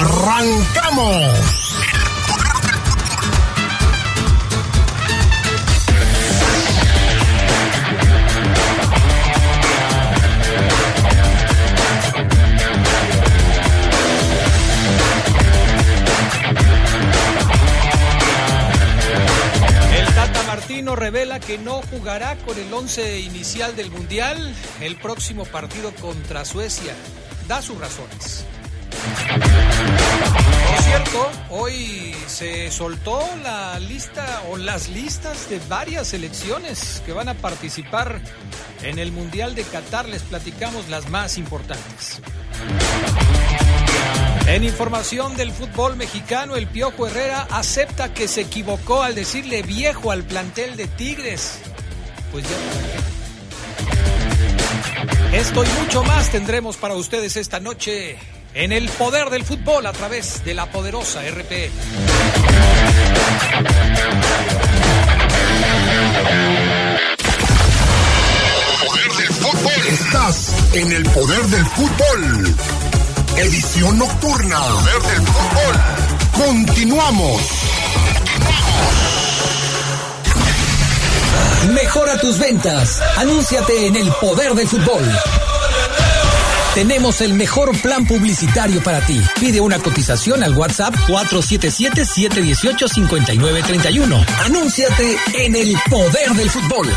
¡Arrancamos! El Tata Martino revela que no jugará con el 11 inicial del Mundial el próximo partido contra Suecia. Da sus razones. Por cierto, hoy se soltó la lista o las listas de varias selecciones que van a participar en el Mundial de Qatar. Les platicamos las más importantes. En información del fútbol mexicano, el Piojo Herrera acepta que se equivocó al decirle viejo al plantel de Tigres. Pues ya. Esto y mucho más tendremos para ustedes esta noche en el poder del fútbol a través de la poderosa E. RP. Poder del fútbol. Estás en el poder del fútbol. Edición nocturna. Poder del fútbol. Continuamos. Mejora tus ventas. Anúnciate en el poder del fútbol. Tenemos el mejor plan publicitario para ti. Pide una cotización al WhatsApp 477-718-5931. Anúnciate en el poder del fútbol.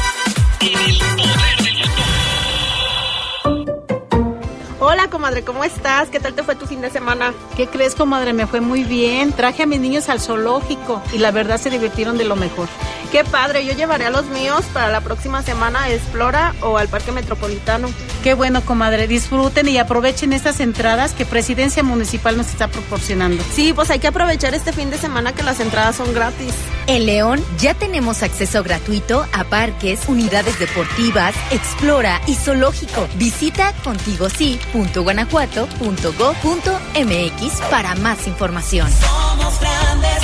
Hola, comadre, ¿cómo estás? ¿Qué tal te fue tu fin de semana? ¿Qué crees, comadre? Me fue muy bien. Traje a mis niños al zoológico y la verdad se divirtieron de lo mejor. Qué padre, yo llevaré a los míos para la próxima semana a Explora o al Parque Metropolitano. Qué bueno, comadre. Disfruten y aprovechen estas entradas que Presidencia Municipal nos está proporcionando. Sí, pues hay que aprovechar este fin de semana que las entradas son gratis. En León ya tenemos acceso gratuito a parques, unidades deportivas, explora y zoológico. Visita contigosí.guanajuato.go.mx para más información. Somos grandes,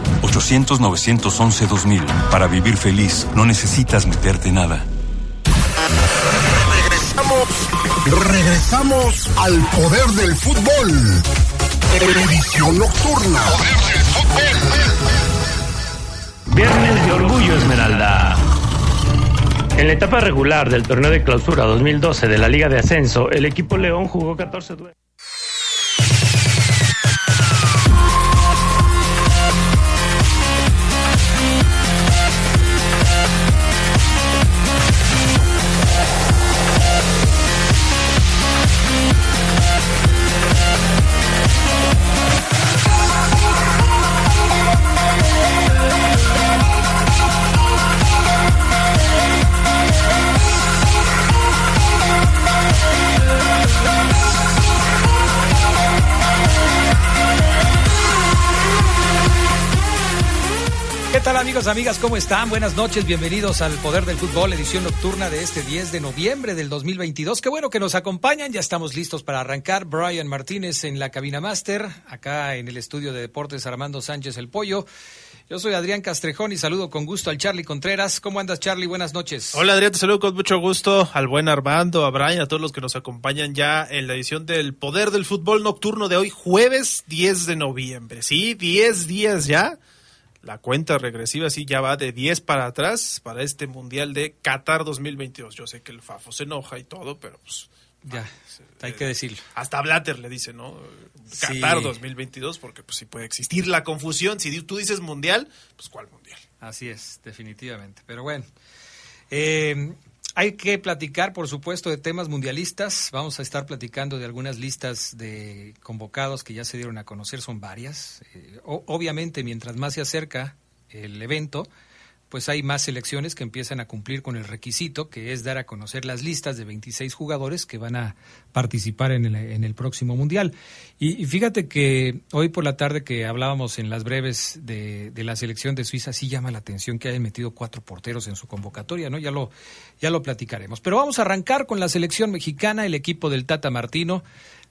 800-911-2000. Para vivir feliz, no necesitas meterte nada. Regresamos. Regresamos al poder del fútbol. Edición nocturna. Poder del fútbol. Viernes de Orgullo Esmeralda. En la etapa regular del torneo de clausura 2012 de la Liga de Ascenso, el equipo León jugó 14 duelos. Amigos, amigas? ¿Cómo están? Buenas noches, bienvenidos al Poder del Fútbol, edición nocturna de este 10 de noviembre del 2022. Qué bueno que nos acompañan, ya estamos listos para arrancar. Brian Martínez en la cabina máster, acá en el estudio de deportes Armando Sánchez El Pollo. Yo soy Adrián Castrejón y saludo con gusto al Charlie Contreras. ¿Cómo andas, Charlie? Buenas noches. Hola Adrián, te saludo con mucho gusto al buen Armando, a Brian, a todos los que nos acompañan ya en la edición del Poder del Fútbol Nocturno de hoy, jueves 10 de noviembre. Sí, 10 días ya. La cuenta regresiva sí ya va de 10 para atrás para este Mundial de Qatar 2022. Yo sé que el Fafo se enoja y todo, pero pues Ya, hay que decirlo. Hasta Blatter le dice, ¿no? Sí. Qatar 2022, porque pues sí puede existir la confusión. Si tú dices mundial, pues ¿cuál mundial? Así es, definitivamente. Pero bueno, eh, hay que platicar, por supuesto, de temas mundialistas. Vamos a estar platicando de algunas listas de convocados que ya se dieron a conocer, son varias. Eh, o- obviamente, mientras más se acerca el evento, pues hay más selecciones que empiezan a cumplir con el requisito, que es dar a conocer las listas de 26 jugadores que van a participar en el, en el próximo Mundial. Y, fíjate que hoy por la tarde que hablábamos en las breves de, de la selección de Suiza, sí llama la atención que hayan metido cuatro porteros en su convocatoria, ¿no? Ya lo, ya lo platicaremos. Pero vamos a arrancar con la selección mexicana, el equipo del Tata Martino.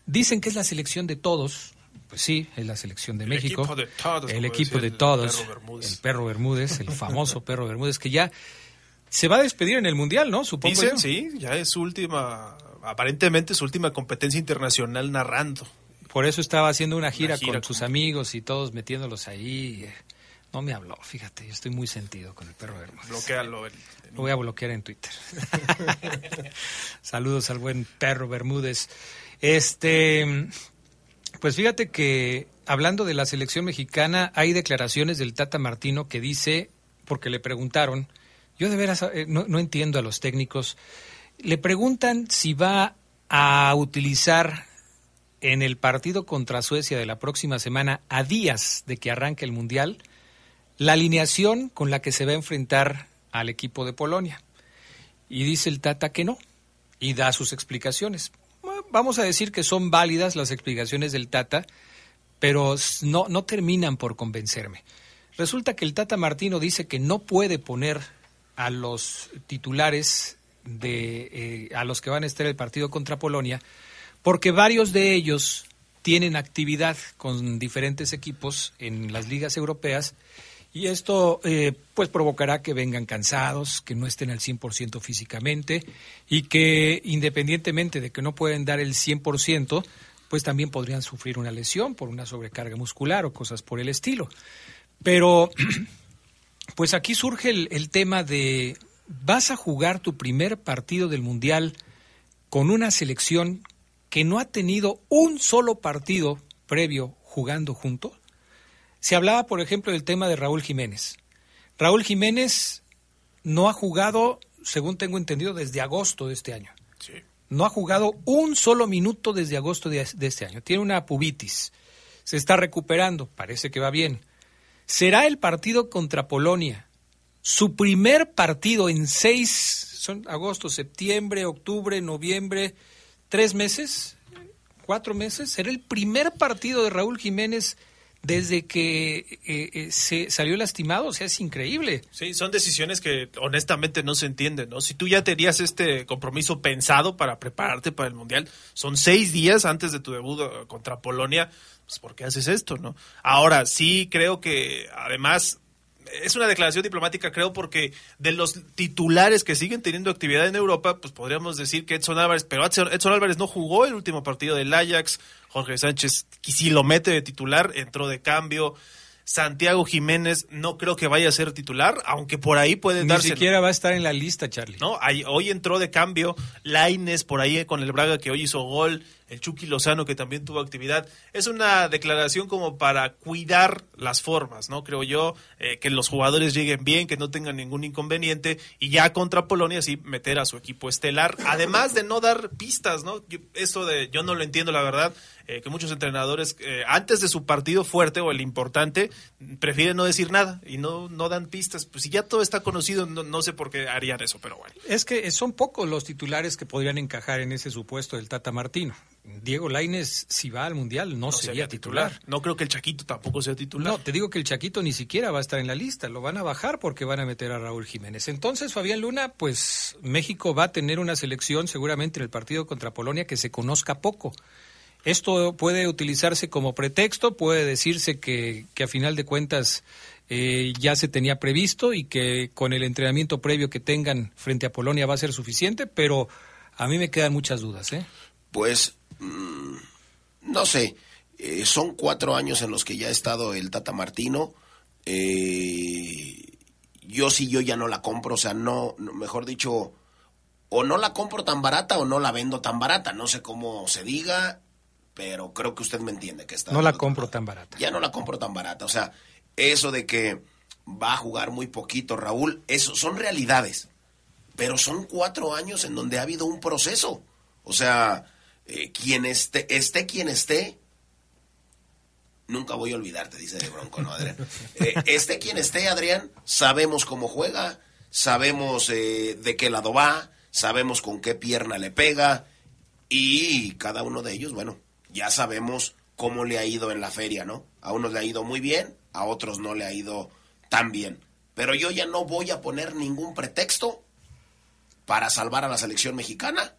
Dicen que es la selección de todos. Pues sí, es la selección de El México. equipo de todos, El equipo de el todos. perro Bermúdez. El perro Bermúdez, el famoso perro Bermúdez, que ya se va a despedir en el Mundial, ¿no? Supongo Dicen, yo. sí, ya es su última, aparentemente su última competencia internacional narrando. Por eso estaba haciendo una gira, gira con sus amigos y todos metiéndolos ahí. No me habló, fíjate, yo estoy muy sentido con el perro Bermúdez. Bloquealo. el- Lo voy a bloquear en Twitter. Saludos al buen perro Bermúdez. Este, pues fíjate que hablando de la selección mexicana, hay declaraciones del Tata Martino que dice, porque le preguntaron, yo de veras eh, no, no entiendo a los técnicos, le preguntan si va a utilizar en el partido contra Suecia de la próxima semana, a días de que arranque el Mundial, la alineación con la que se va a enfrentar al equipo de Polonia. Y dice el Tata que no, y da sus explicaciones. Vamos a decir que son válidas las explicaciones del Tata, pero no, no terminan por convencerme. Resulta que el Tata Martino dice que no puede poner a los titulares de eh, a los que van a estar el partido contra Polonia, porque varios de ellos tienen actividad con diferentes equipos en las ligas europeas y esto eh, pues provocará que vengan cansados, que no estén al 100% físicamente y que independientemente de que no pueden dar el 100%, pues también podrían sufrir una lesión por una sobrecarga muscular o cosas por el estilo. Pero pues aquí surge el, el tema de, ¿vas a jugar tu primer partido del Mundial con una selección que no ha tenido un solo partido previo jugando juntos? Se hablaba, por ejemplo, del tema de Raúl Jiménez. Raúl Jiménez no ha jugado, según tengo entendido, desde agosto de este año. No ha jugado un solo minuto desde agosto de, de este año. Tiene una pubitis. Se está recuperando, parece que va bien. Será el partido contra Polonia. Su primer partido en seis, son agosto, septiembre, octubre, noviembre, tres meses, cuatro meses. Será el primer partido de Raúl Jiménez desde que eh, eh, se salió lastimado. O sea, es increíble. Sí, son decisiones que honestamente no se entienden, ¿no? Si tú ya tenías este compromiso pensado para prepararte para el Mundial, son seis días antes de tu debut eh, contra Polonia, pues ¿por qué haces esto, no? Ahora, sí creo que además es una declaración diplomática, creo, porque de los titulares que siguen teniendo actividad en Europa, pues podríamos decir que Edson Álvarez, pero Edson, Álvarez no jugó el último partido del Ajax, Jorge Sánchez, si lo mete de titular, entró de cambio. Santiago Jiménez no creo que vaya a ser titular, aunque por ahí puede Ni darse. siquiera va a estar en la lista, Charlie. ¿no? Hoy entró de cambio Laines por ahí con el Braga que hoy hizo gol, el Chucky Lozano que también tuvo actividad. Es una declaración como para cuidar las formas, ¿no? Creo yo, eh, que los jugadores lleguen bien, que no tengan ningún inconveniente y ya contra Polonia sí meter a su equipo estelar, además de no dar pistas, ¿no? Yo- de, yo no lo entiendo la verdad, eh, que muchos entrenadores eh, antes de su partido fuerte o el importante prefieren no decir nada y no, no dan pistas. Pues si ya todo está conocido, no, no sé por qué harían eso, pero bueno. Es que son pocos los titulares que podrían encajar en ese supuesto del Tata Martino. Diego Laines, si va al Mundial, no, sería titular. No creo que el Chaquito tampoco sea titular. No, te digo que el Chaquito ni siquiera va a estar en la lista, lo van a bajar porque van a meter a Raúl Jiménez. Entonces, Fabián Luna, pues México va a tener una selección seguramente en el partido contra Polonia que se conozca poco. Esto puede utilizarse como pretexto, puede decirse que, que a final de cuentas eh, ya se tenía previsto y que con el entrenamiento previo que tengan frente a Polonia va a ser suficiente, pero a mí me quedan muchas dudas. ¿eh? Pues, mm, no sé, eh, son cuatro años en los que ya ha estado el Tata Martino. Eh, yo sí, yo ya no la compro, o sea, no, no- mejor dicho, o no la compro tan barata o no la vendo tan barata. No sé cómo se diga, pero creo que usted me entiende que está. No la compro tan barata. Ya no la compro tan barata. O sea, eso de que va a jugar muy poquito Raúl, eso son realidades. Pero son cuatro años en donde ha habido un proceso. O sea, eh, quien esté, esté quien esté, nunca voy a olvidarte, dice de Bronco, ¿no, Adrián? Eh, esté quien esté, Adrián, sabemos cómo juega, sabemos eh, de qué lado va, sabemos con qué pierna le pega y cada uno de ellos, bueno, ya sabemos cómo le ha ido en la feria, ¿no? A unos le ha ido muy bien, a otros no le ha ido tan bien. Pero yo ya no voy a poner ningún pretexto para salvar a la selección mexicana.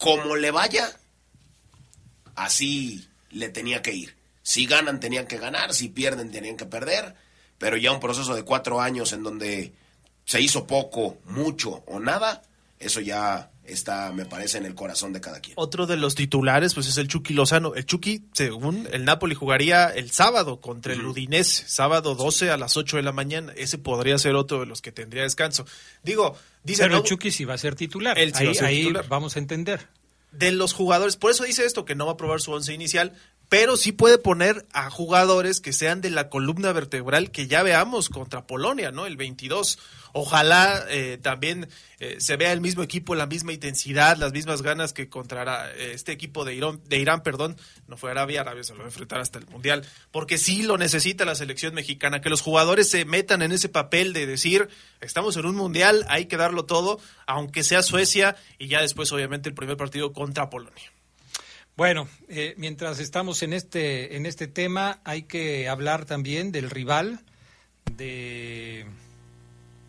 Como le vaya, así le tenía que ir. Si ganan, tenían que ganar, si pierden, tenían que perder. Pero ya un proceso de cuatro años en donde se hizo poco, mucho o nada, eso ya está, me parece, en el corazón de cada quien. Otro de los titulares, pues es el Chucky Lozano. El Chucky, según el Napoli, jugaría el sábado contra el Udinese, sábado 12 a las 8 de la mañana. Ese podría ser otro de los que tendría descanso. Digo, dice Pero ¿no? el Chucky sí va a ser titular. Él sí ahí va a ser ahí titular. vamos a entender. de los jugadores, por eso dice esto, que no va a probar su once inicial, pero sí puede poner a jugadores que sean de la columna vertebral que ya veamos contra Polonia, ¿no? El 22. Ojalá eh, también eh, se vea el mismo equipo, la misma intensidad, las mismas ganas que contra eh, este equipo de Irán, de Irán, perdón, no fue Arabia, Arabia se lo va a enfrentar hasta el Mundial, porque sí lo necesita la selección mexicana, que los jugadores se metan en ese papel de decir, estamos en un Mundial, hay que darlo todo, aunque sea Suecia, y ya después obviamente el primer partido contra Polonia. Bueno, eh, mientras estamos en este, en este tema, hay que hablar también del rival de...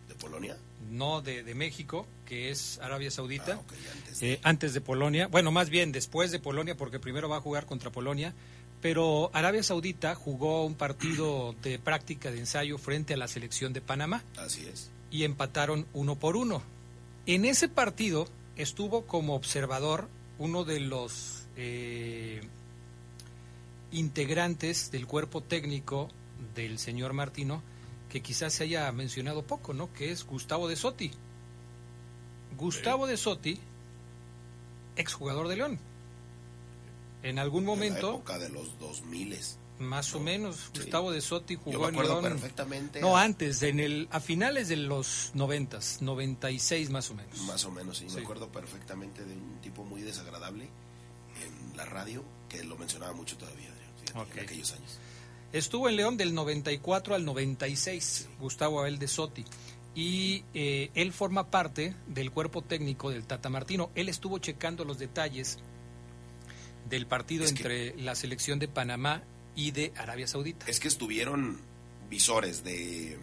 ¿De Polonia? No, de, de México, que es Arabia Saudita. Ah, antes de- Eh, antes de Polonia, bueno, más bien después de Polonia, porque primero va a jugar contra Polonia, pero Arabia Saudita jugó un partido de práctica de ensayo frente a la selección de Panamá Así es. y empataron uno por uno. En ese partido estuvo como observador uno de los eh, integrantes del cuerpo técnico del señor Martino, que quizás se haya mencionado poco, ¿no? Que es Gustavo de Sotti. Gustavo de Sotti, exjugador de León. En algún En la momento, época de los 2000 más o menos, Gustavo de Sotti Yo jugó me en acuerdo León. perfectamente. No, antes, en el, a finales de los noventas, 96 más o menos. Más o menos, sí. Sí. Me acuerdo perfectamente de un tipo muy desagradable en la radio, que lo mencionaba mucho todavía, Adrián, en aquellos años. Estuvo en León del 94 al 96, Gustavo Abel de Sotti. Y eh, él forma parte del cuerpo técnico del Tata Martino. Él estuvo checando los detalles del partido Es que- entre la selección de Panamá y de Arabia Saudita. Es que estuvieron visores de, eh,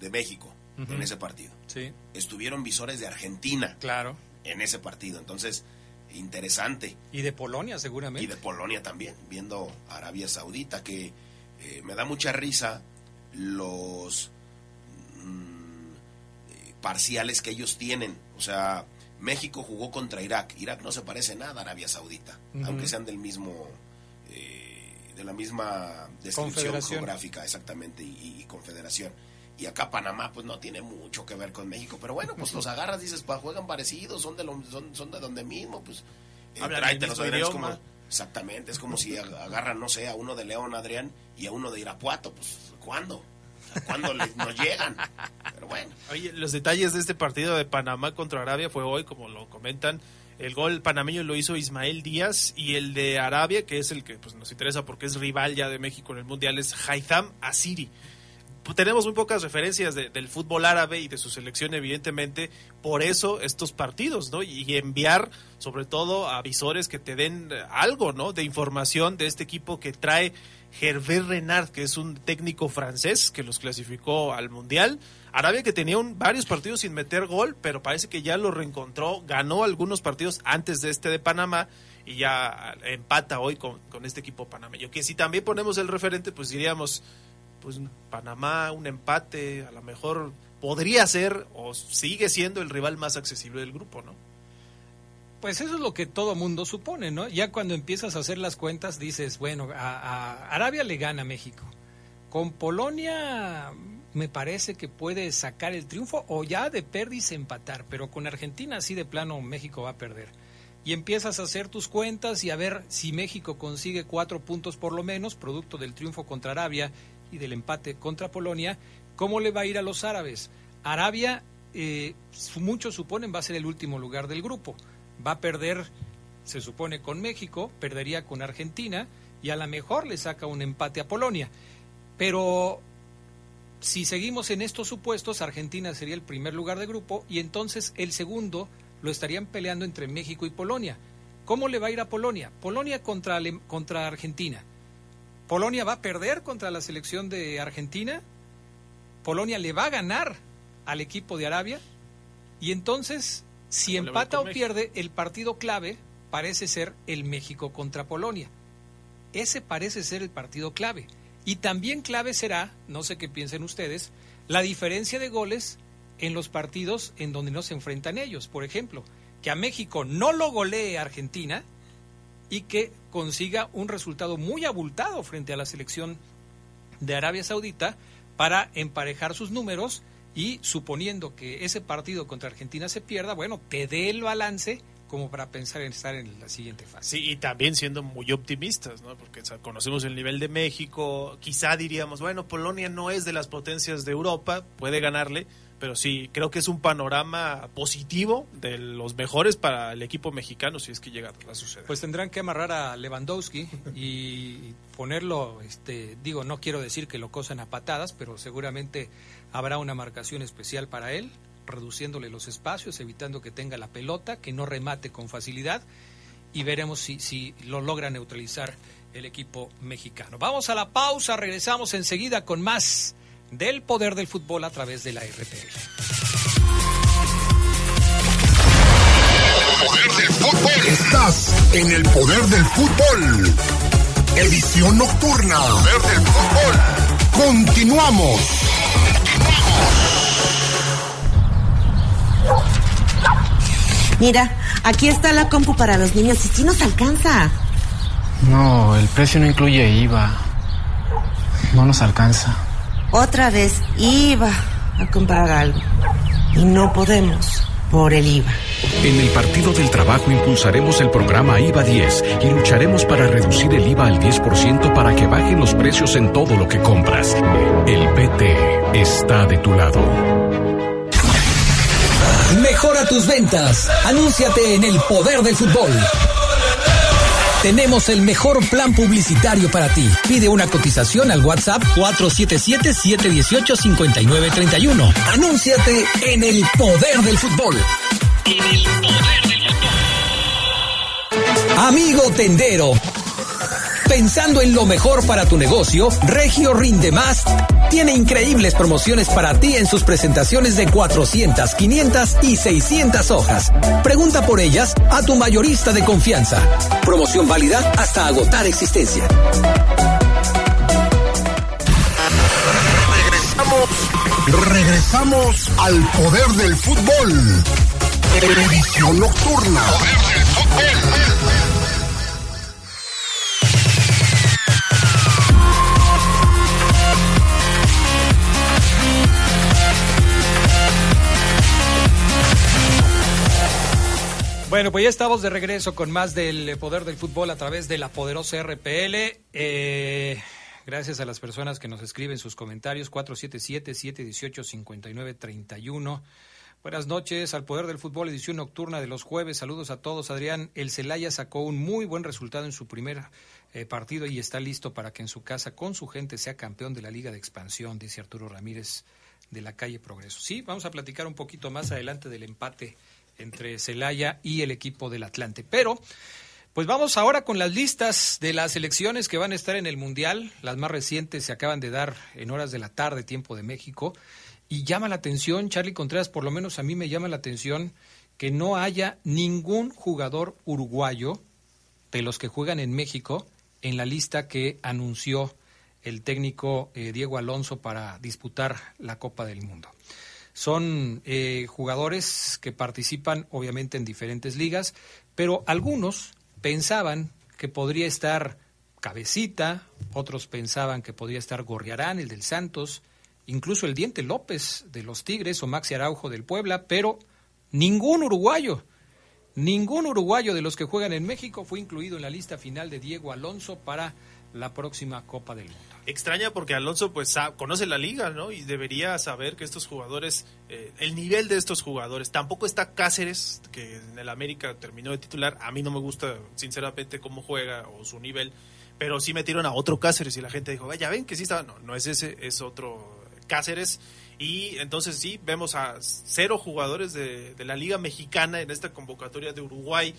de México en ese partido. Sí, Estuvieron visores de Argentina claro. en ese partido. Entonces, interesante. Y de Polonia, Y seguramente. de Polonia también, viendo Arabia Saudita, que eh, me da mucha risa los mm, eh, parciales que ellos tienen. O sea, México jugó contra Irak. Irak no se parece nada a Arabia Saudita, aunque sean del mismo, eh, de la misma descripción geográfica, exactamente, y, y confederación. Y acá Panamá, pues no tiene mucho que ver con México, pero bueno, pues los agarras, dices, pues juegan parecidos, son de, lo- son, son de donde mismo, pues eh, como- exactamente, es como si ag- agarran, no sé, a uno de León, Adrián, y a uno de Irapuato, pues ¿cuándo? O sea, ¿Cuándo les- nos llegan? Pero bueno, Oye, los detalles de este partido de Panamá contra Arabia fue hoy, como lo comentan. El gol panameño lo hizo Ismael Díaz y el de Arabia, que es el que pues, nos interesa porque es rival ya de México en el Mundial, es Haitham Asiri. Pues, tenemos muy pocas referencias de- del fútbol árabe y de su selección, evidentemente, por eso estos partidos, ¿no? Y, enviar, sobre todo, a visores que te den eh, algo, ¿no? De información de este equipo que trae Hervé Renard, que es un técnico francés que los clasificó al Mundial. Arabia que tenía varios partidos sin meter gol, pero parece que ya lo reencontró, ganó algunos partidos antes de este de Panamá y ya empata hoy con, con este equipo panameño. Que si también ponemos el referente, pues diríamos, pues Panamá, un empate, a lo mejor podría ser o sigue siendo el rival más accesible del grupo, ¿no? Pues eso es lo que todo mundo supone, ¿no? Ya cuando empiezas a hacer las cuentas dices, bueno, a, Arabia le gana México. Con Polonia me parece que puede sacar el triunfo o ya de perdis empatar, pero con Argentina así de plano México va a perder. Y empiezas a hacer tus cuentas y a ver si México consigue cuatro puntos por lo menos, producto del triunfo contra Arabia y del empate contra Polonia, ¿cómo le va a ir a los árabes? Arabia, eh, muchos suponen, va a ser el último lugar del grupo. Va a perder, se supone, con México, perdería con Argentina y a lo mejor le saca un empate a Polonia. Pero si seguimos en estos supuestos, Argentina sería el primer lugar de grupo y entonces el segundo lo estarían peleando entre México y Polonia. ¿Cómo le va a ir a Polonia? Polonia contra, contra Argentina. ¿Polonia va a perder contra la selección de Argentina? ¿Polonia le va a ganar al equipo de Arabia? Y entonces, si empata o pierde, el partido clave parece ser el México contra Polonia. Ese parece ser el partido clave. Y también clave será, no sé qué piensen ustedes, la diferencia de goles en los partidos en donde no se enfrentan ellos. Por ejemplo, que a México no lo golee Argentina y que consiga un resultado muy abultado frente a la selección de Arabia Saudita para emparejar sus números y suponiendo que ese partido contra Argentina se pierda, bueno, te dé el balance como para pensar en estar en la siguiente fase. Sí, y también siendo muy optimistas, ¿no? Porque conocemos el nivel de México, quizá diríamos, bueno, Polonia no es de las potencias de Europa, puede ganarle, pero sí, creo que es un panorama positivo de los mejores para el equipo mexicano si es que llega a suceder. Pues tendrán que amarrar a Lewandowski y ponerlo, este, digo, no quiero decir que lo cosan a patadas, pero seguramente habrá una marcación especial para él reduciéndole los espacios, evitando que tenga la pelota, que no remate con facilidad y veremos si, si lo logra neutralizar el equipo mexicano. Vamos a la pausa, regresamos enseguida con más del poder del fútbol a través de la RPL. Poder del fútbol. Estás en el poder del fútbol. Edición nocturna. Poder del fútbol. Continuamos. Mira, aquí está la compu para los niños y si nos alcanza. No, el precio no incluye IVA. No nos alcanza. Otra vez iba a comprar algo. Y no podemos por el IVA. En el Partido del Trabajo impulsaremos el programa IVA 10 y lucharemos para reducir el IVA al 10% para que bajen los precios en todo lo que compras. El PT está de tu lado. Mejora tus ventas. Anúnciate en el poder del fútbol. Tenemos el mejor plan publicitario para ti. Pide una cotización al WhatsApp 477-718-5931. Anúnciate en el poder del fútbol. En el poder del fútbol. Amigo tendero. Pensando en lo mejor para tu negocio, Regio Rinde Más tiene increíbles promociones para ti en sus presentaciones de 400, 500 y 600 hojas. Pregunta por ellas a tu mayorista de confianza. Promoción válida hasta agotar existencia. Regresamos, regresamos al poder del fútbol. Edición nocturna. Bueno, pues ya estamos de regreso con más del poder del fútbol a través de la poderosa RPL. Eh, gracias a las personas que nos escriben sus comentarios 477-718-5931. Buenas noches al Poder del Fútbol, edición nocturna de los jueves. Saludos a todos. Adrián, el Celaya sacó un muy buen resultado en su primer eh, partido y está listo para que en su casa, con su gente, sea campeón de la Liga de Expansión, dice Arturo Ramírez de la calle Progreso. Sí, vamos a platicar un poquito más adelante del empate entre Celaya y el equipo del Atlante. Pero, pues vamos ahora con las listas de las elecciones que van a estar en el Mundial. Las más recientes se acaban de dar en horas de la tarde, tiempo de México. Y llama la atención, Charlie Contreras, por lo menos a mí me llama la atención que no haya ningún jugador uruguayo de los que juegan en México en la lista que anunció el técnico eh, Diego Alonso para disputar la Copa del Mundo. Son eh, jugadores que participan obviamente en diferentes ligas, pero algunos pensaban que podría estar Cabecita, otros pensaban que podría estar Gorriarán, el del Santos, incluso el Diente López de los Tigres o Maxi Araujo del Puebla, pero ningún uruguayo, ningún uruguayo de los que juegan en México fue incluido en la lista final de Diego Alonso para la próxima Copa del Mundo. Extraña porque Alonso pues conoce la liga, ¿no? Y debería saber que estos jugadores, eh, el nivel de estos jugadores, tampoco está Cáceres, que en el América terminó de titular, a mí no me gusta sinceramente cómo juega o su nivel, pero sí metieron a otro Cáceres y la gente dijo, vaya, ven que sí estaba, no, no es ese, es otro Cáceres. Y entonces sí, vemos a cero jugadores de la Liga Mexicana en esta convocatoria de Uruguay.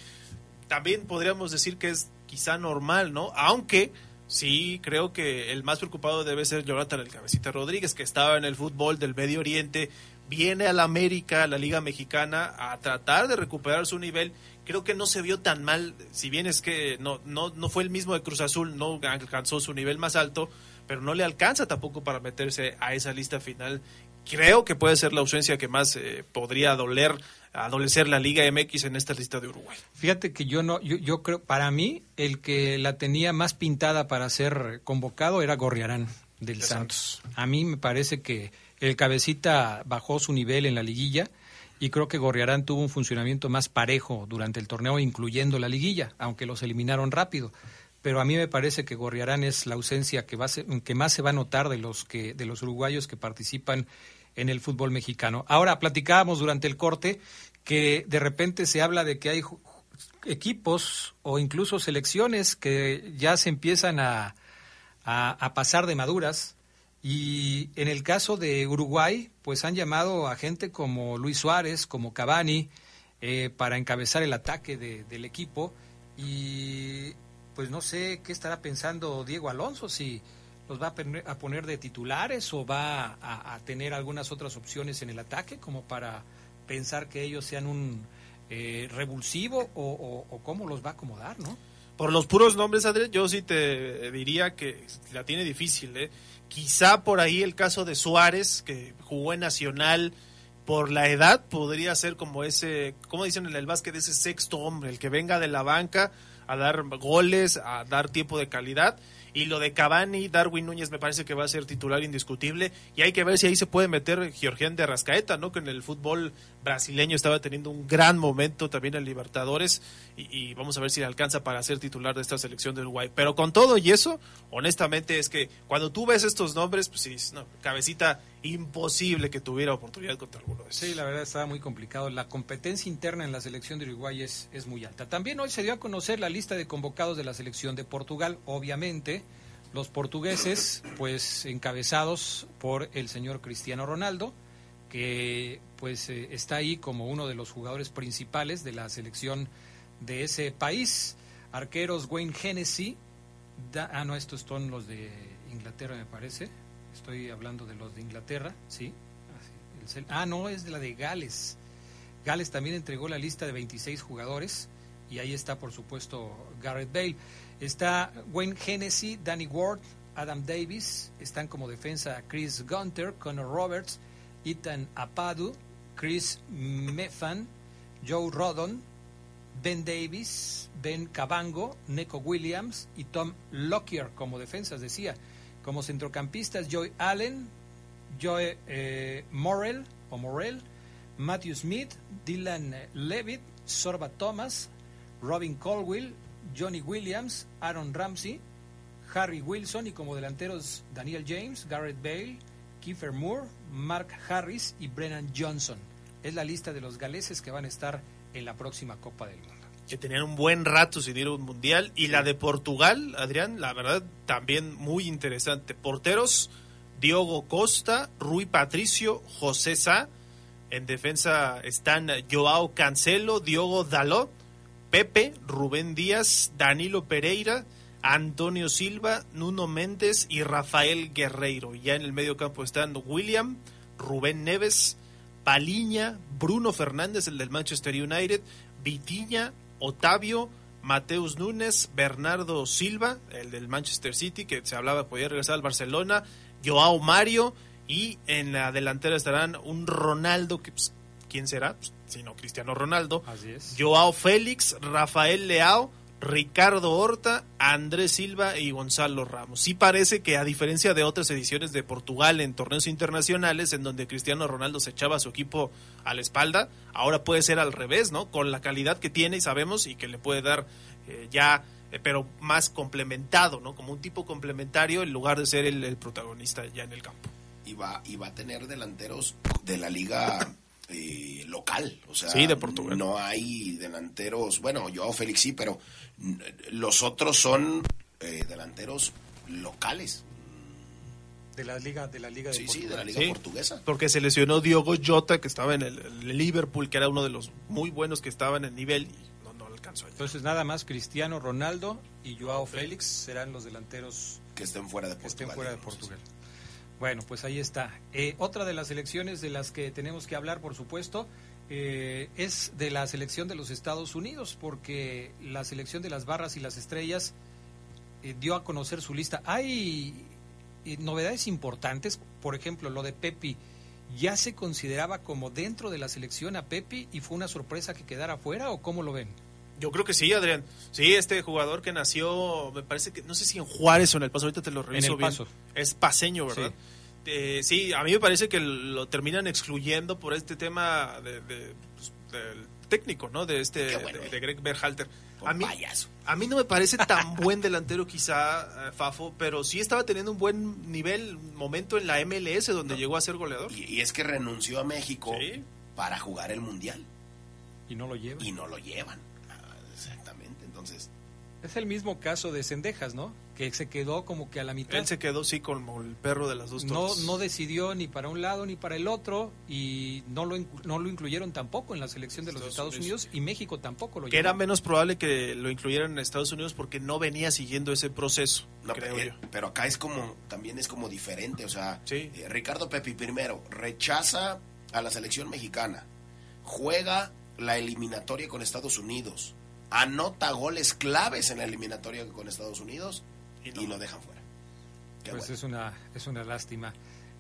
También podríamos decir que es quizá normal, ¿no? Aunque sí creo que el más preocupado debe ser Jonathan el Cabecita Rodríguez, que estaba en el fútbol del Medio Oriente, viene a la América, a la Liga Mexicana, a tratar de recuperar su nivel. Creo que no se vio tan mal, si bien es que no, no, no fue el mismo de Cruz Azul, no alcanzó su nivel más alto, pero no le alcanza tampoco para meterse a esa lista final. Creo que puede ser la ausencia que más eh, podría doler, adolecer la Liga MX en esta lista de Uruguay. Fíjate que yo no, yo, yo creo, para mí, el que la tenía más pintada para ser convocado era Gorriarán del De Santos. A mí me parece que el cabecita bajó su nivel en la liguilla y creo que Gorriarán tuvo un funcionamiento más parejo durante el torneo, incluyendo la liguilla, aunque los eliminaron rápido. Pero a mí me parece que Gorriarán es la ausencia que, va a ser- que más se va a notar de los, que, de los uruguayos que participan en el fútbol mexicano. Ahora, platicábamos durante el corte que de repente se habla de que hay equipos o incluso selecciones que ya se empiezan a, a, a pasar de maduras. Y en el caso de Uruguay, pues han llamado a gente como Luis Suárez, como Cavani, eh, para encabezar el ataque de- del equipo. Y pues no sé qué estará pensando Diego Alonso, si los va a, poner- a poner de titulares o va a, tener algunas otras opciones en el ataque, como para pensar que ellos sean un eh, revulsivo o, cómo los va a acomodar, ¿no? Por los puros nombres, Adrián, yo sí te diría que la tiene difícil. ¿eh? Quizá por ahí el caso de Suárez, que jugó en Nacional por la edad, podría ser como ese, como dicen en el básquet, ese sexto hombre, el que venga de la banca a dar goles, a dar tiempo de calidad. Y lo de Cavani, Darwin Núñez me parece que va a ser titular indiscutible. Y hay que ver si ahí se puede meter Georgián de Arrascaeta, ¿no? Que en el fútbol brasileño estaba teniendo un gran momento también en Libertadores. Y, vamos a ver si le alcanza para ser titular de esta selección de Uruguay. Pero con todo y eso, honestamente es que cuando tú ves estos nombres, pues sí, no, cabecita imposible que tuviera oportunidad contra alguno de esos. Sí, la verdad estaba muy complicado. La competencia interna en la selección de Uruguay es, es muy alta. También hoy se dio a conocer la lista de convocados de la selección de Portugal. Obviamente, los portugueses, pues encabezados por el señor Cristiano Ronaldo, que pues eh, está ahí como uno de los jugadores principales de la selección de ese país. Arqueros Wayne Hennessy. Ah, no, estos son los de Inglaterra, me parece. Estoy hablando de los de Inglaterra, sí. Cel- Ah, no, es de la de Gales. Gales también entregó la lista de 26 jugadores y ahí está, por supuesto, Garrett Bale. Está Wayne Hennessy, Danny Ward, Adam Davis. Están como defensa Chris Gunter, Connor Roberts, Ethan Apadu, Chris Mefan, Joe Rodon, Ben Davis, Ben Cabango, Neko Williams y Tom Lockyer como defensas, decía. Como centrocampistas, Joy Allen, Joe eh, o Matthew Smith, Dylan Levitt, Sorba Thomas, Robin Colwill, Johnny Williams, Aaron Ramsey, Harry Wilson y como delanteros Daniel James, Garrett Bale, Kiefer Moore, Mark Harris y Brennan Johnson. Es la lista de los galeses que van a estar en la próxima Copa del Mundo. que tenían un buen rato sin ir a un mundial. Y la de Portugal, Adrián, la verdad, también muy interesante. Porteros, Diogo Costa, Rui Patricio, José Sá. En defensa están Joao Cancelo, Diogo Dalot, Pepe, Rubén Díaz, Danilo Pereira, Antonio Silva, Nuno Méndez y Rafael Guerreiro. Ya en el medio campo están William, Rubén Neves, Paliña, Bruno Fernández, el del Manchester United, Vitiña, Otavio, Mateus Núñez, Bernardo Silva, el del Manchester City, que se hablaba podía regresar al Barcelona, Joao Mario, y en la delantera estarán un Ronaldo, que pues, ¿quién será? Pues, sino Cristiano Ronaldo, Así es. Joao Félix, Rafael Leao, Ricardo Horta, Andrés Silva y Gonzalo Ramos. Sí parece que a diferencia de otras ediciones de Portugal en torneos internacionales en donde Cristiano Ronaldo se echaba a su equipo a la espalda, ahora puede ser al revés, ¿no? Con la calidad que tiene y sabemos y que le puede dar eh, ya, eh, pero más complementado, ¿no? Como un tipo complementario en lugar de ser el, el protagonista ya en el campo. Y va, y va a tener delanteros de la liga eh, local. O sea, Sí, de Portugal. no hay delanteros, bueno, yo Félix sí, pero mm, los otros son eh, delanteros locales. De la liga, de la liga de Sí, sí, de la liga Sí, portuguesa. Porque se lesionó Diogo Jota, que estaba en el, el Liverpool, que era uno de los muy buenos que estaban en nivel y no, no alcanzó. Entonces nada más Cristiano Ronaldo y Joao Félix serán los delanteros Que estén fuera de que estén fuera de. Portugal. Bueno, pues ahí está. Eh, otra de las selecciones de las que tenemos que hablar, por supuesto, eh, es de la selección de los Estados Unidos, porque la selección de las barras y las estrellas eh, dio a conocer su lista. Hay eh, novedades importantes, por ejemplo, lo de Pepi. ¿Ya se consideraba como dentro de la selección a Pepi y fue una sorpresa que quedara fuera o cómo lo ven? Yo creo que sí, Adrián. Sí, este jugador que nació, me parece que, no sé si en Juárez o en El Paso, ahorita te lo reviso El bien. Paso. Es paseño, ¿verdad? Eh, sí, a mí me parece que lo terminan excluyendo por este tema de, de, pues, del técnico, ¿no? De este, bueno, de, de Greg Berhalter. A mí, payaso. a mí no me parece tan buen delantero quizá, eh, Fafo, pero sí estaba teniendo un buen nivel, momento en la MLS donde llegó a ser goleador. Y, y es que renunció a México Sí. para jugar el Mundial Y no lo lleva. y no lo llevan. Entonces... Es el mismo caso de Cendejas, ¿no? Que se quedó como que a la mitad. Él se quedó, sí, como el perro de las dos no, torres. no decidió ni para un lado ni para el otro y no lo, inclu- no lo incluyeron tampoco en la selección de los Estados Estados Unidos, y México tampoco lo que era menos probable que lo incluyeran en Estados Unidos porque no venía siguiendo ese proceso, No, creo pe- yo. pero acá es como, también es como diferente, o sea, Sí. eh, Ricardo Pepi primero rechaza a la selección mexicana, juega la eliminatoria con Estados Unidos, anota goles claves en la eliminatoria con Estados Unidos y, Y no. lo dejan fuera. Qué Pues bueno. es una, es una lástima.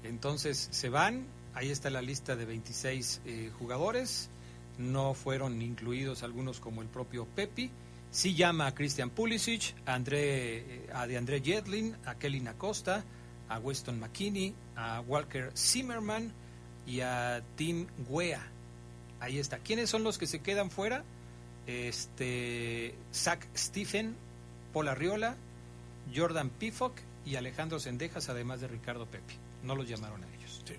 Entonces se van, ahí está la lista de 26 eh, jugadores, no fueron incluidos algunos como el propio Pepi. Sí llama a Christian Pulisic, a, André, eh, a de André Jedlin, a Kelly Acosta, a Weston McKinney, a Walker Zimmerman y a Tim Wea. Ahí está. ¿Quiénes son los que se quedan fuera? Este, Zach Stephen, Paul Arriola, Jordan Pifok y Alejandro Sendejas, además de Ricardo Pepi. No los llamaron a ellos. Sí,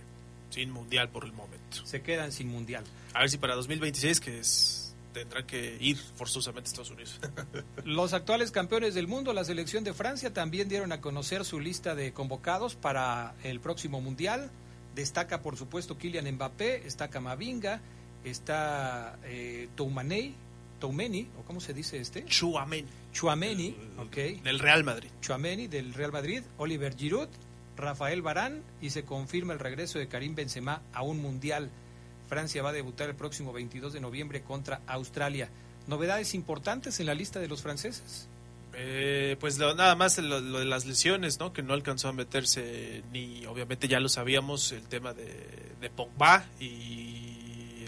sin mundial por el momento. Se quedan sin mundial. A ver si para 2026, que es tendrá que ir forzosamente a Estados Unidos. Los actuales campeones del mundo, la selección de Francia, también dieron a conocer su lista de convocados para el próximo mundial. Destaca, por supuesto, Kylian Mbappé, está Camavinga, está eh, Toumani, Toumeni, o cómo se dice este? Chuamen, Chouameni, ok. del Real Madrid. Chouameni del Real Madrid, Oliver Giroud, Rafael Barán y se confirma el regreso de Karim Benzema a un mundial. Francia va a debutar el próximo 22 de noviembre contra Australia. Novedades importantes en la lista de los franceses. Eh, pues lo- nada más lo, lo de las lesiones, ¿no? Que no alcanzó a meterse ni, obviamente ya lo sabíamos, el tema de, de Pogba y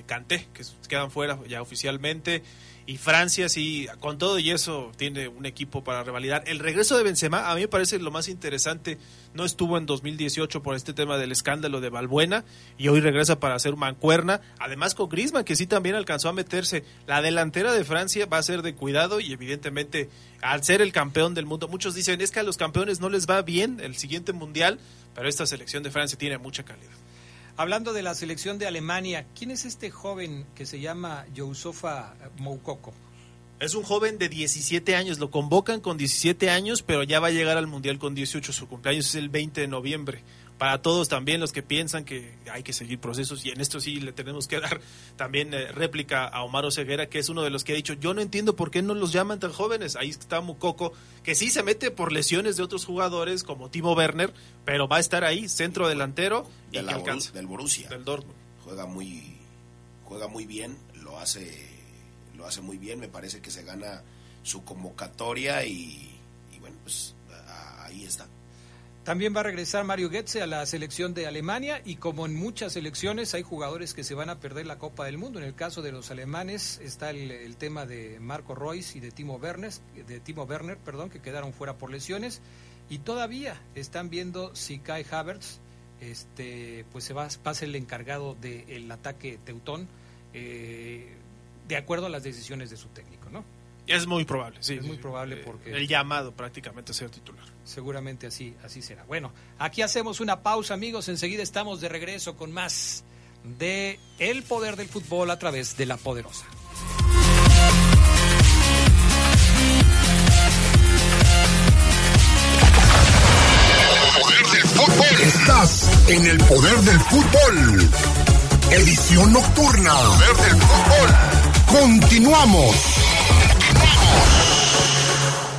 Kanté, que quedan fuera ya oficialmente. Y Francia sí, con todo y eso, tiene un equipo para revalidar. El regreso de Benzema, a mí me parece lo más interesante. No estuvo en 2018 por este tema del escándalo de Balbuena y hoy regresa para hacer mancuerna. Además con Griezmann, que sí también alcanzó a meterse. La delantera de Francia va a ser de cuidado y evidentemente al ser el campeón del mundo, muchos dicen es que a los campeones no les va bien el siguiente mundial, pero esta selección de Francia tiene mucha calidad. Hablando de la selección de Alemania, ¿quién es este joven que se llama Yousofa Moukoko? Es un joven de 17 años, lo convocan con 17 años, pero ya va a llegar al Mundial con 18. Su cumpleaños es el 20 de noviembre. Para todos también los que piensan que hay que seguir procesos, y en esto sí le tenemos que dar también eh, réplica a Omar Ceguera, que es uno de los que ha dicho, yo no entiendo por qué no los llaman tan jóvenes. Ahí está Mukoko, que sí se mete por lesiones de otros jugadores como Timo Werner, pero va a estar ahí, centro delantero, y De la alcanza. del Borussia. Del Dortmund. Juega muy, juega muy bien, lo hace, lo hace muy bien. Me parece que se gana su convocatoria y, y bueno, pues ahí está. También va a regresar Mario Goetze a la selección de Alemania y como en muchas selecciones hay jugadores que se van a perder la Copa del Mundo. En el caso de los alemanes está el, tema de Marco Reus y de Timo Werner, de Timo Werner, perdón, que quedaron fuera por lesiones y todavía están viendo si Kai Havertz este pues se va, a ser el encargado del ataque teutón eh, de acuerdo a las decisiones de su técnico. Es muy probable, sí. Es muy probable porque El llamado prácticamente a ser titular. Seguramente así, así será. Bueno, aquí hacemos una pausa, amigos. Enseguida estamos de regreso con más de El Poder del Fútbol a través de la Poderosa. Poder del fútbol. Estás en el poder del fútbol. Edición nocturna. Poder del fútbol. Continuamos.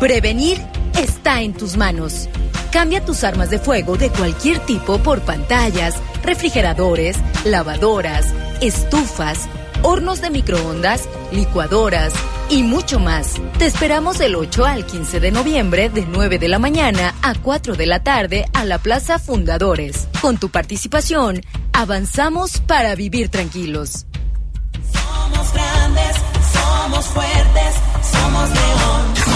Prevenir está en tus manos. Cambia tus armas de fuego de cualquier tipo por pantallas, refrigeradores, lavadoras, estufas, hornos de microondas, licuadoras y mucho más. Te esperamos del 8 al 15 de noviembre de 9 de la mañana a 4 de la tarde a la Plaza Fundadores. Con tu participación, avanzamos para vivir tranquilos. Somos grandes, somos fuertes, somos león.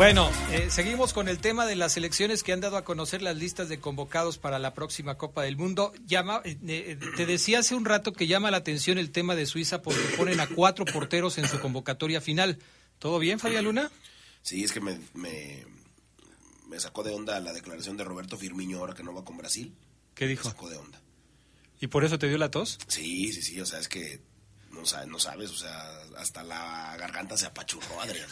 Bueno, eh, seguimos con el tema de las elecciones que han dado a conocer las listas de convocados para la próxima Copa del Mundo. Llama, eh, eh, te decía hace un rato que llama la atención el tema de Suiza porque ponen a cuatro porteros en su convocatoria final. ¿Todo bien, Fabián Luna? Sí, es que me, me, me sacó de onda la declaración de Roberto Firmino ahora que no va con Brasil. ¿Qué dijo? Me sacó de onda. ¿Y por eso te dio la tos? Sí, sí, sí, o sea, es que no sabes, no sabes, o sea, hasta la garganta se apachurró, Adrián.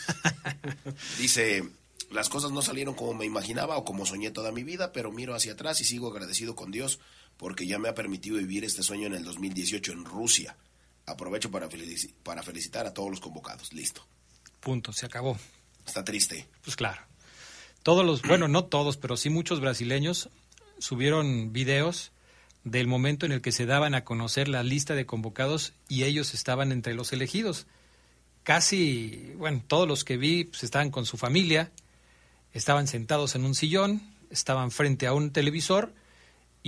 Dice, las cosas no salieron como me imaginaba o como soñé toda mi vida, pero miro hacia atrás y sigo agradecido con Dios porque ya me ha permitido vivir este sueño en el 2018 en Rusia. Aprovecho para, felici- para felicitar a todos los convocados. Listo. Punto, se acabó. Está triste. Pues claro. Todos los, bueno, no todos, pero sí muchos brasileños subieron videos del momento en el que se daban a conocer la lista de convocados y ellos estaban entre los elegidos. Casi, bueno, todos los que vi pues, estaban con su familia, estaban sentados en un sillón, estaban frente a un televisor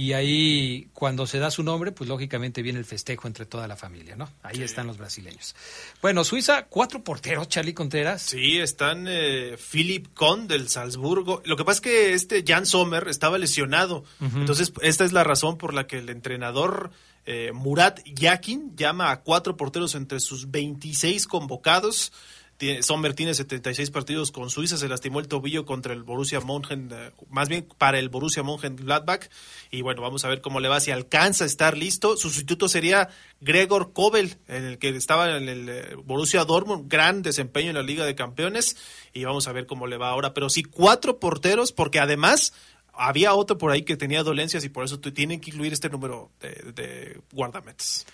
y ahí cuando se da su nombre, pues lógicamente viene el festejo entre toda la familia, ¿no? Ahí están los brasileños. Bueno, Suiza, cuatro porteros, Charlie Contreras. Sí, están eh, Philip Kohn del Salzburgo. Lo que pasa es que este Jan Sommer estaba lesionado. Entonces, esta es la razón por la que el entrenador eh, Murat Yakin llama a cuatro porteros entre sus 26 convocados. Tiene- Sommer tiene 76 partidos con Suiza, se lastimó el tobillo contra el Borussia Mönchen, eh, más bien para el Borussia Mönchengladbach. Y bueno, vamos a ver cómo le va, si alcanza a estar listo. Su sustituto sería Gregor Kobel, en el que estaba en el eh, Borussia Dortmund, gran desempeño en la Liga de Campeones. Y vamos a ver cómo le va ahora. Pero sí, cuatro porteros, porque además había otro por ahí que tenía dolencias y por eso tienen que incluir este número de, de guardametas.